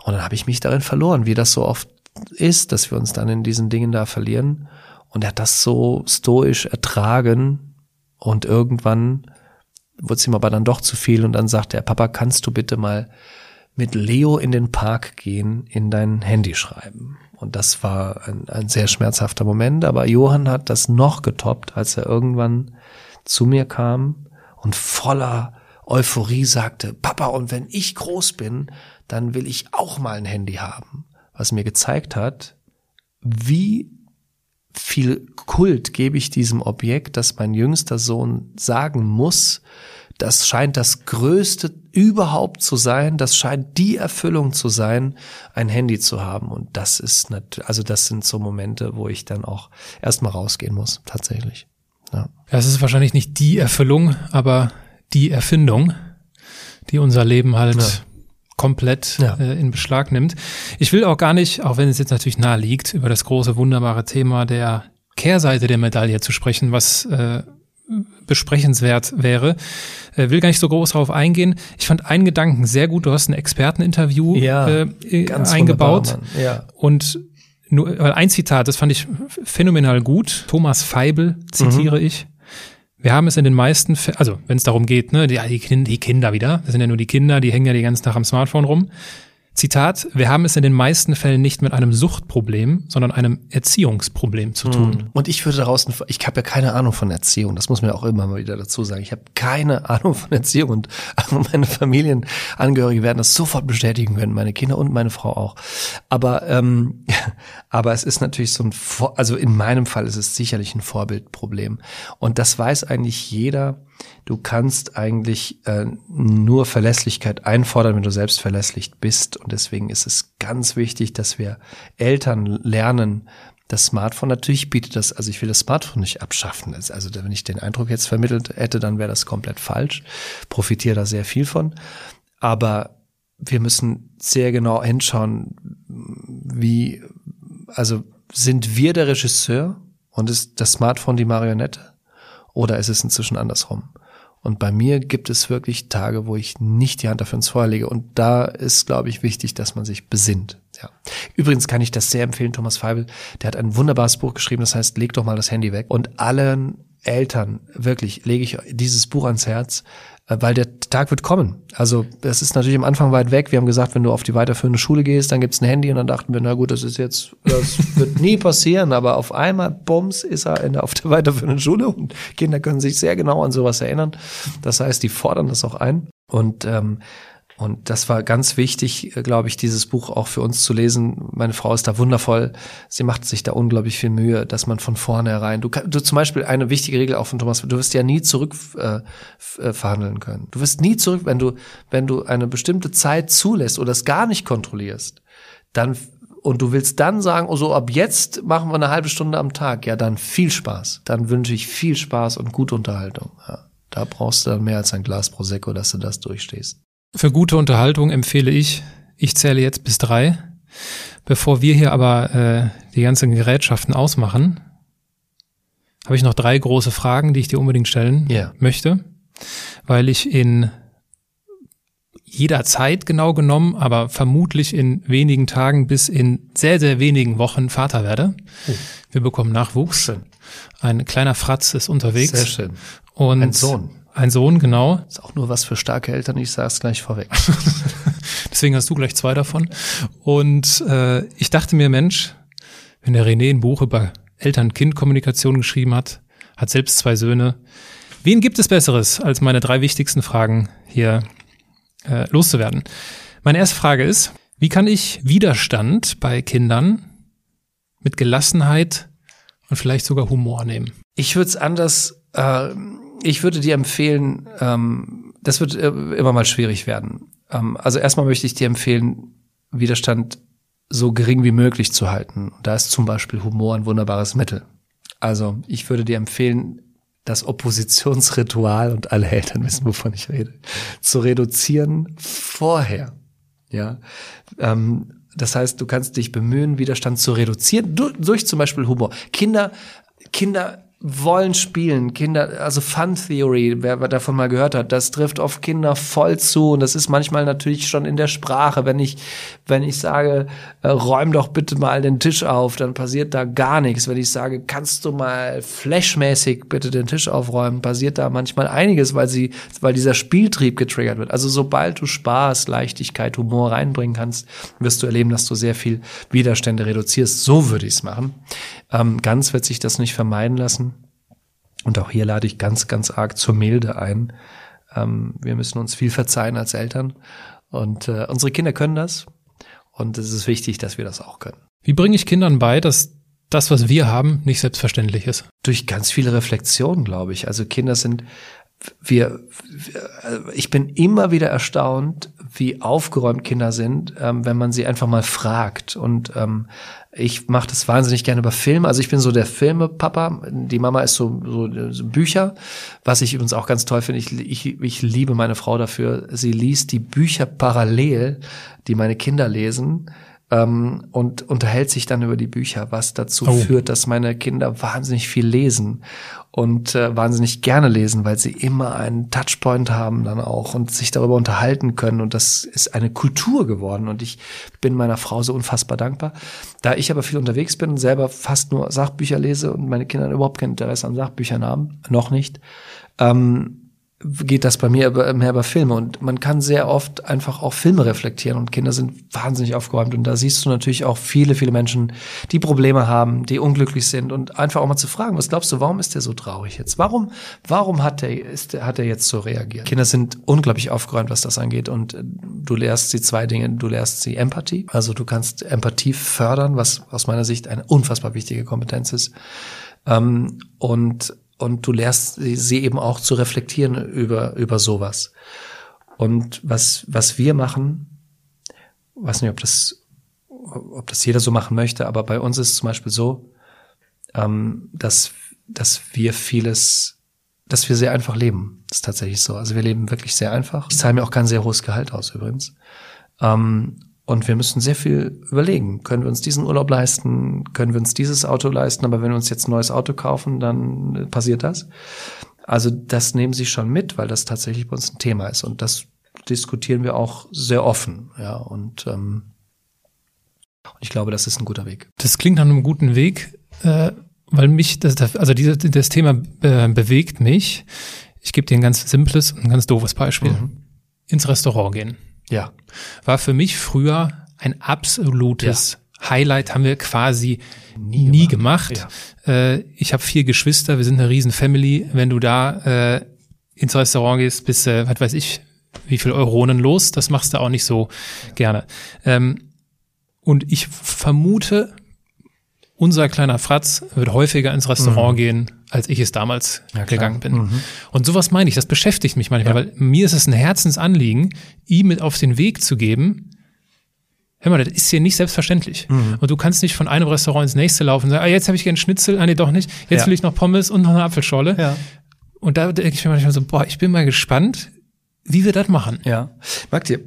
Und dann habe ich mich darin verloren, wie das so oft ist, dass wir uns dann in diesen Dingen da verlieren. Und er hat das so stoisch ertragen und irgendwann wurde es ihm aber dann doch zu viel und dann sagte er, Papa, kannst du bitte mal mit Leo in den Park gehen, in dein Handy schreiben. Und das war ein, ein sehr schmerzhafter Moment, aber Johann hat das noch getoppt, als er irgendwann zu mir kam und voller Euphorie sagte, Papa, und wenn ich groß bin, dann will ich auch mal ein Handy haben. Was mir gezeigt hat, wie viel Kult gebe ich diesem Objekt, dass mein jüngster Sohn sagen muss, das scheint das Größte überhaupt zu sein, das scheint die Erfüllung zu sein, ein Handy zu haben. Und das ist natürlich, also das sind so Momente, wo ich dann auch erstmal rausgehen muss, tatsächlich. Ja. Es ist wahrscheinlich nicht die Erfüllung, aber die Erfindung, die unser Leben halt Ja. komplett Ja. äh, in Beschlag nimmt. Ich will auch gar nicht, auch wenn es jetzt natürlich nahe liegt, über das große, wunderbare Thema der Kehrseite der Medaille zu sprechen, was äh, besprechenswert wäre. Äh, will gar nicht so groß darauf eingehen. Ich fand einen Gedanken sehr gut. Du hast ein Experteninterview Ja, äh, Ganz eingebaut. Ja. Und nur, weil ein Zitat, das fand ich phänomenal gut. Thomas Feibel zitiere ich. Wir haben es in den meisten Fällen, also wenn es darum geht, ne, die, die, Kinder, die Kinder wieder, das sind ja nur die Kinder, die hängen ja den ganzen Tag am Smartphone rum. Zitat, wir haben es in den meisten Fällen nicht mit einem Suchtproblem, sondern einem Erziehungsproblem zu tun. Und ich würde daraus, ich habe ja keine Ahnung von Erziehung, das muss man ja auch immer mal wieder dazu sagen. Ich habe keine Ahnung von Erziehung und meine Familienangehörige werden das sofort bestätigen können, meine Kinder und meine Frau auch. Aber ähm, aber es ist natürlich so ein, Vor also in meinem Fall ist es sicherlich ein Vorbildproblem und das weiß eigentlich jeder. Du kannst eigentlich äh, nur Verlässlichkeit einfordern, wenn du selbst verlässlich bist. Und deswegen ist es ganz wichtig, dass wir Eltern lernen, das Smartphone natürlich bietet das, also ich will das Smartphone nicht abschaffen. Also wenn ich den Eindruck jetzt vermittelt hätte, dann wäre das komplett falsch. Profitiere da sehr viel von. Aber wir müssen sehr genau hinschauen, wie, also sind wir der Regisseur und ist das Smartphone die Marionette? Oder ist es inzwischen andersrum? Und bei mir gibt es wirklich Tage, wo ich nicht die Hand dafür ins Feuer lege. Und da ist, glaube ich, wichtig, dass man sich besinnt. Ja. Übrigens kann ich das sehr empfehlen, Thomas Feibel. Der hat ein wunderbares Buch geschrieben, das heißt, leg doch mal das Handy weg. Und allen Eltern, wirklich, lege ich dieses Buch ans Herz, weil der Tag wird kommen. Also es ist natürlich am Anfang weit weg. Wir haben gesagt, wenn du auf die weiterführende Schule gehst, dann gibt's ein Handy und dann dachten wir, na gut, das ist jetzt, das wird nie passieren, aber auf einmal, bums, ist er in der, auf der weiterführenden Schule und Kinder können sich sehr genau an sowas erinnern. Das heißt, die fordern das auch ein. Und ähm, Und das war ganz wichtig, äh, glaube ich, dieses Buch auch für uns zu lesen. Meine Frau ist da wundervoll. Sie macht sich da unglaublich viel Mühe, dass man von vornherein, du, du zum Beispiel eine wichtige Regel auch von Thomas, du wirst ja nie zurück äh, äh, verhandeln können. Du wirst nie zurück, wenn du, wenn du eine bestimmte Zeit zulässt oder es gar nicht kontrollierst, dann und du willst dann sagen, oh so ab jetzt machen wir eine halbe Stunde am Tag, ja dann viel Spaß. Dann wünsche ich viel Spaß und gute Unterhaltung. Ja, da brauchst du dann mehr als ein Glas Prosecco, dass du das durchstehst. Für gute Unterhaltung empfehle ich, ich zähle jetzt bis drei. Bevor wir hier aber äh, die ganzen Gerätschaften ausmachen, habe ich noch drei große Fragen, die ich dir unbedingt stellen Ja. möchte, weil ich in jeder Zeit genau genommen, aber vermutlich in wenigen Tagen bis in sehr, sehr wenigen Wochen Vater werde. Oh. Wir bekommen Nachwuchs. Schön. Ein kleiner Fratz ist unterwegs. Sehr schön. Und Ein Sohn. Ein Sohn, genau. Ist auch nur was für starke Eltern, ich sag's gleich vorweg. Deswegen hast du gleich zwei davon. Und äh, ich dachte mir, Mensch, wenn der René ein Buch über Eltern-Kind-Kommunikation geschrieben hat, hat selbst zwei Söhne, wen gibt es Besseres, als meine drei wichtigsten Fragen hier äh, loszuwerden? Meine erste Frage ist, wie kann ich Widerstand bei Kindern mit Gelassenheit und vielleicht sogar Humor nehmen? Ich würde es anders, äh, ich würde dir empfehlen, ähm, das wird äh, immer mal schwierig werden. Ähm, also erstmal möchte ich dir empfehlen, Widerstand so gering wie möglich zu halten. Da ist zum Beispiel Humor ein wunderbares Mittel. Also ich würde dir empfehlen, das Oppositionsritual und alle Eltern wissen, wovon ich rede, zu reduzieren vorher. Ja, ähm, das heißt, du kannst dich bemühen, Widerstand zu reduzieren durch, durch zum Beispiel Humor. Kinder, Kinder wollen spielen, Kinder, also Fun Theory, wer davon mal gehört hat, das trifft auf Kinder voll zu und das ist manchmal natürlich schon in der Sprache, wenn ich, wenn ich sage, äh, räum doch bitte mal den Tisch auf, dann passiert da gar nichts. Wenn ich sage, kannst du mal flashmäßig bitte den Tisch aufräumen, passiert da manchmal einiges, weil sie, weil dieser Spieltrieb getriggert wird. Also sobald du Spaß, Leichtigkeit, Humor reinbringen kannst, wirst du erleben, dass du sehr viel Widerstände reduzierst. So würde ich es machen. Ähm, ganz wird sich das nicht vermeiden lassen. Und auch hier lade ich ganz, ganz arg zur Milde ein. Ähm, wir müssen uns viel verzeihen als Eltern. Und äh, unsere Kinder können das. Und es ist wichtig, dass wir das auch können. Wie bringe ich Kindern bei, dass das, was wir haben, nicht selbstverständlich ist? Durch ganz viele Reflexionen, glaube ich. Also Kinder sind, wir, wir ich bin immer wieder erstaunt, wie aufgeräumt Kinder sind, ähm, wenn man sie einfach mal fragt. Und ähm, ich mache das wahnsinnig gerne über Filme. Also ich bin so der Filmepapa. Die Mama ist so, so, so Bücher, was ich übrigens auch ganz toll finde. Ich, ich, ich liebe meine Frau dafür. Sie liest die Bücher parallel, die meine Kinder lesen ähm, und unterhält sich dann über die Bücher, was dazu Oh. führt, dass meine Kinder wahnsinnig viel lesen und äh, wahnsinnig gerne lesen, weil sie immer einen Touchpoint haben dann auch und sich darüber unterhalten können und das ist eine Kultur geworden und ich bin meiner Frau so unfassbar dankbar. Da ich aber viel unterwegs bin und selber fast nur Sachbücher lese und meine Kinder überhaupt kein Interesse an Sachbüchern haben, noch nicht, ähm, geht das bei mir mehr über Filme. Und man kann sehr oft einfach auch Filme reflektieren. Und Kinder sind wahnsinnig aufgeräumt. Und da siehst du natürlich auch viele, viele Menschen, die Probleme haben, die unglücklich sind. Und einfach auch mal zu fragen, was glaubst du, warum ist der so traurig jetzt? Warum, warum hat der, ist der, hat er jetzt so reagiert? Kinder sind unglaublich aufgeräumt, was das angeht. Und äh, du lehrst sie zwei Dinge, du lehrst sie Empathie, also du kannst Empathie fördern, was aus meiner Sicht eine unfassbar wichtige Kompetenz ist. Ähm, und und du sie, sie eben auch zu reflektieren über über sowas. Und was was wir machen, weiß nicht, ob das ob das jeder so machen möchte, aber bei uns ist es zum Beispiel so, ähm, dass dass wir vieles, dass wir sehr einfach leben. Das ist tatsächlich so. Also wir leben wirklich sehr einfach. Ich zahle mir auch kein sehr hohes Gehalt aus übrigens. Ähm, und wir müssen sehr viel überlegen. Können wir uns diesen Urlaub leisten? Können wir uns dieses Auto leisten? Aber wenn wir uns jetzt ein neues Auto kaufen, dann passiert das. Also das nehmen sie schon mit, weil das tatsächlich bei uns ein Thema ist. Und das diskutieren wir auch sehr offen. Ja, und, ähm, und ich glaube, das ist ein guter Weg. Das klingt nach einem guten Weg, äh, weil mich, das, das- also dieses, das Thema äh, bewegt mich. Ich gebe dir ein ganz simples und ein ganz doofes Beispiel. Mhm. Ins Restaurant gehen. Ja. War für mich früher ein absolutes Highlight, haben wir quasi nie, gemacht. Äh, ich habe vier Geschwister, wir sind eine riesen Family. Wenn du da äh, ins Restaurant gehst, bist du, was weiß ich, wie viel Euronen los. Das machst du auch nicht so gerne. Ähm, und ich vermute, unser kleiner Fratz wird häufiger ins Restaurant mhm. gehen, als ich es damals ja, gegangen bin. Mhm. Und sowas meine ich, das beschäftigt mich manchmal, ja. weil mir ist es ein Herzensanliegen, ihm mit auf den Weg zu geben, Hör mal, das ist hier nicht selbstverständlich. Mhm. Und du kannst nicht von einem Restaurant ins nächste laufen und sagen, ah, jetzt habe ich gerne Schnitzel, ah nee, doch nicht. Jetzt ja. will ich noch Pommes und noch eine Apfelschorle. Ja. Und da denke ich mir manchmal so, boah, ich bin mal gespannt, wie wir das machen. Ja. Mag dir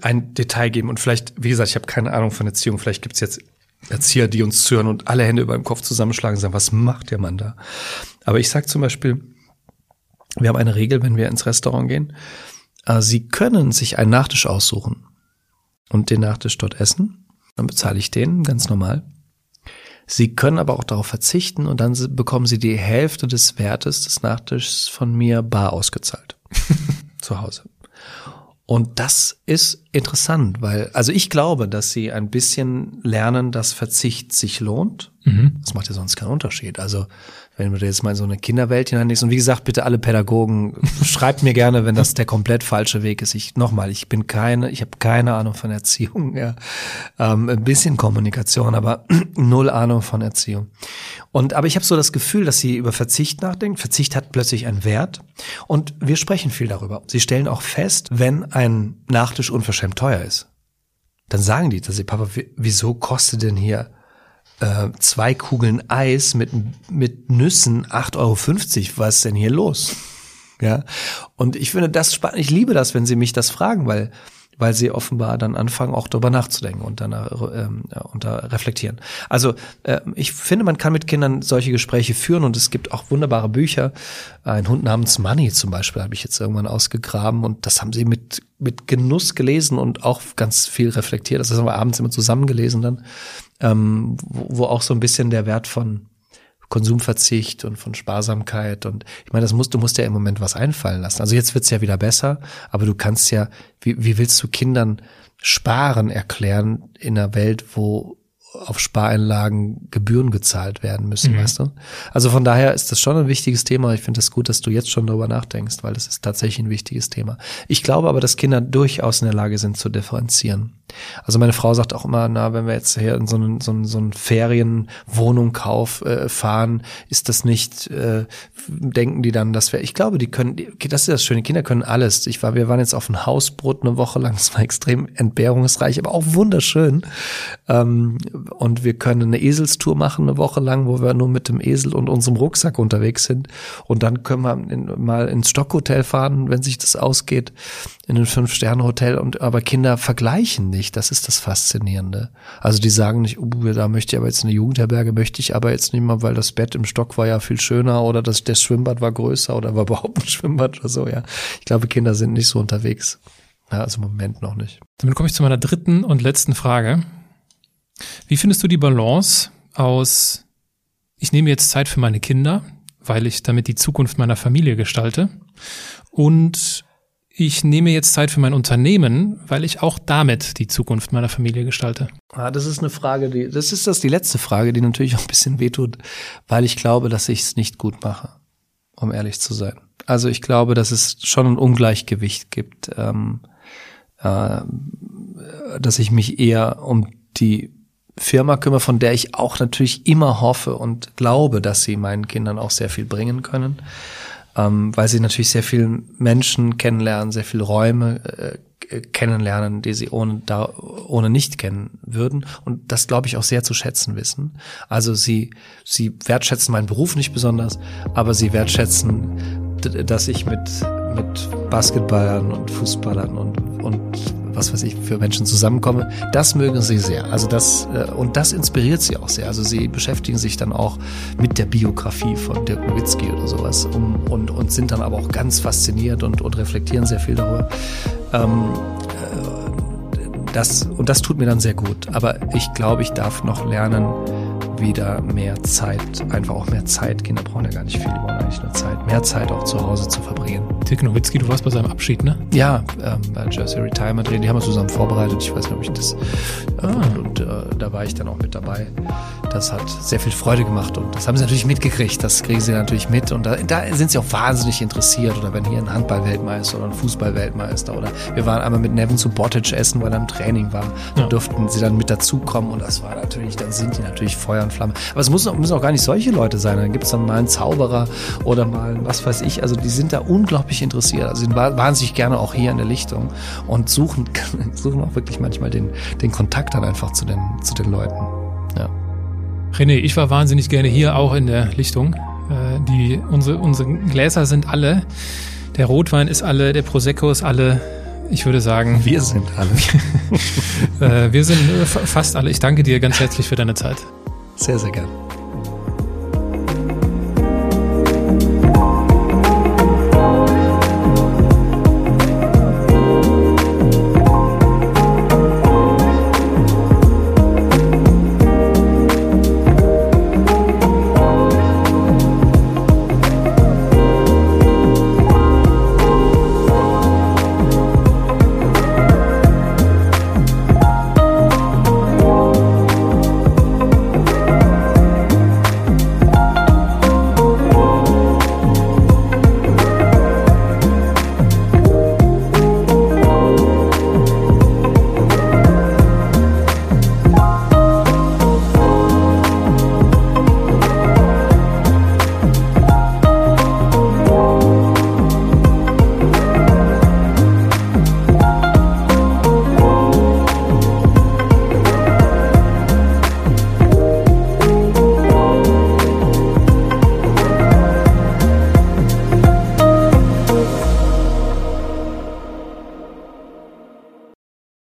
ein Detail geben und vielleicht, wie gesagt, ich habe keine Ahnung von Erziehung, vielleicht gibt's jetzt Erzieher, die uns zuhören und alle Hände über dem Kopf zusammenschlagen und sagen, was macht der Mann da? Aber ich sage zum Beispiel, wir haben eine Regel, wenn wir ins Restaurant gehen, äh, Sie können sich einen Nachtisch aussuchen und den Nachtisch dort essen. Dann bezahle ich den ganz normal. Sie können aber auch darauf verzichten und dann bekommen Sie die Hälfte des Wertes des Nachtischs von mir bar ausgezahlt. zu Hause. Und das ist interessant, weil, also ich glaube, dass sie ein bisschen lernen, dass Verzicht sich lohnt. Mhm. Das macht ja sonst keinen Unterschied. Also wenn du jetzt mal so eine Kinderwelt hineinlegst. Und wie gesagt, bitte alle Pädagogen, schreibt mir gerne, wenn das der komplett falsche Weg ist. Ich nochmal, ich bin keine, ich habe keine Ahnung von Erziehung. Ja. Ähm, ein bisschen Kommunikation, aber null Ahnung von Erziehung. Und aber ich habe so das Gefühl, dass sie über Verzicht nachdenken. Verzicht hat plötzlich einen Wert. Und wir sprechen viel darüber. Sie stellen auch fest, wenn ein Nachtisch unverschämt teuer ist, dann sagen die, dass sie, Papa, wieso kostet denn hier äh, zwei Kugeln Eis mit, mit Nüssen 8,50 Euro. Was ist denn hier los? Ja. Und ich finde das spannend. Ich liebe das, wenn sie mich das fragen, weil weil sie offenbar dann anfangen, auch darüber nachzudenken und dann ähm, und da reflektieren. Also äh, ich finde, man kann mit Kindern solche Gespräche führen und es gibt auch wunderbare Bücher. Ein Hund namens Money zum Beispiel habe ich jetzt irgendwann ausgegraben und das haben sie mit mit Genuss gelesen und auch ganz viel reflektiert. Das haben wir abends immer zusammen gelesen dann, ähm, wo, wo auch so ein bisschen der Wert von Konsumverzicht und von Sparsamkeit. Und ich meine, das musst, du musst ja im Moment was einfallen lassen. Also jetzt wird's ja wieder besser, aber du kannst ja, wie, wie willst du Kindern Sparen erklären in einer Welt, wo auf Spareinlagen Gebühren gezahlt werden müssen, mhm. weißt du? Also von daher ist das schon ein wichtiges Thema. Ich finde es das gut, dass du jetzt schon darüber nachdenkst, weil das ist tatsächlich ein wichtiges Thema. Ich glaube aber, dass Kinder durchaus in der Lage sind zu differenzieren. Also meine Frau sagt auch immer, na, wenn wir jetzt hier in so einen, so einen, so einen Ferienwohnung kauf, äh, fahren, ist das nicht, äh, denken die dann, dass wir, ich glaube, die können, das ist das Schöne, Kinder können alles. Ich war, wir waren jetzt auf ein Hausbrot eine Woche lang, das war extrem entbehrungsreich, aber auch wunderschön. Ähm, und wir können eine Eselstour machen eine Woche lang, wo wir nur mit dem Esel und unserem Rucksack unterwegs sind. Und dann können wir in, mal ins Stockhotel fahren, wenn sich das ausgeht, in ein Fünf-Sterne-Hotel. Und aber Kinder vergleichen nicht. Das ist das Faszinierende. Also die sagen nicht, oh, da möchte ich aber jetzt eine Jugendherberge, möchte ich aber jetzt nicht mal, weil das Bett im Stock war ja viel schöner oder das, das Schwimmbad war größer oder war überhaupt ein Schwimmbad oder so. Ja, ich glaube, Kinder sind nicht so unterwegs. Ja, also im Moment noch nicht. Damit komme ich zu meiner dritten und letzten Frage. Wie findest du die Balance aus, ich nehme jetzt Zeit für meine Kinder, weil ich damit die Zukunft meiner Familie gestalte und ich nehme jetzt Zeit für mein Unternehmen, weil ich auch damit die Zukunft meiner Familie gestalte. Ah, das ist eine Frage, die, das ist das die letzte Frage, die natürlich auch ein bisschen wehtut, weil ich glaube, dass ich es nicht gut mache, um ehrlich zu sein. Also ich glaube, dass es schon ein Ungleichgewicht gibt, ähm, äh, dass ich mich eher um die Firma kümmere, von der ich auch natürlich immer hoffe und glaube, dass sie meinen Kindern auch sehr viel bringen können, ähm, weil sie natürlich sehr viele Menschen kennenlernen, sehr viele Räume äh, kennenlernen, die sie ohne da ohne nicht kennen würden und das glaube ich auch sehr zu schätzen wissen. Also sie sie wertschätzen meinen Beruf nicht besonders, aber sie wertschätzen, dass ich mit mit Basketballern und Fußballern und und was weiß ich, für Menschen zusammenkomme, das mögen sie sehr. Also das, äh, und das inspiriert sie auch sehr. Also sie beschäftigen sich dann auch mit der Biografie von Dirk Nowitzki oder sowas um, und, und sind dann aber auch ganz fasziniert und, und reflektieren sehr viel darüber. Ähm, äh, das, und das tut mir dann sehr gut. Aber ich glaube, ich darf noch lernen, wieder mehr Zeit, einfach auch mehr Zeit. Kinder brauchen ja gar nicht viel, die brauchen eigentlich nur Zeit, mehr Zeit auch zu Hause zu verbringen. Dirk Nowitzki, du warst bei seinem Abschied, ne? Ja, ähm, bei Jersey Retirement Reden, die haben wir zusammen vorbereitet. Ich weiß nicht, ob ich das. Äh, Ah. Und, und äh, da war ich dann auch mit dabei. Das hat sehr viel Freude gemacht und das haben sie natürlich mitgekriegt. Das kriegen sie natürlich mit und da, da sind sie auch wahnsinnig interessiert. Oder wenn hier ein Handball-Weltmeister oder ein Fußball-Weltmeister oder wir waren einmal mit Nevin zu Bottage essen, weil er im Training war. Da Ja. durften sie dann mit dazukommen und das war natürlich, dann sind die natürlich Feuer und Flamme. Aber es muss, auch- müssen auch gar nicht solche Leute sein. Dann gibt es dann mal einen Zauberer oder mal was weiß ich. Also die sind da unglaublich interessiert. Also sind wa- wahnsinnig gerne auch hier in der Lichtung und suchen, suchen auch wirklich manchmal den, den Kontakt dann einfach zu den, zu den Leuten. Ja. René, ich war wahnsinnig gerne hier, auch in der Lichtung. Äh, die, unsere, unsere Gläser sind alle, der Rotwein ist alle, der Prosecco ist alle. Ich würde sagen, Wir sind alle äh, wir sind äh, fa- fast alle. Ich danke dir ganz herzlich für deine Zeit. Sehr, sehr gerne.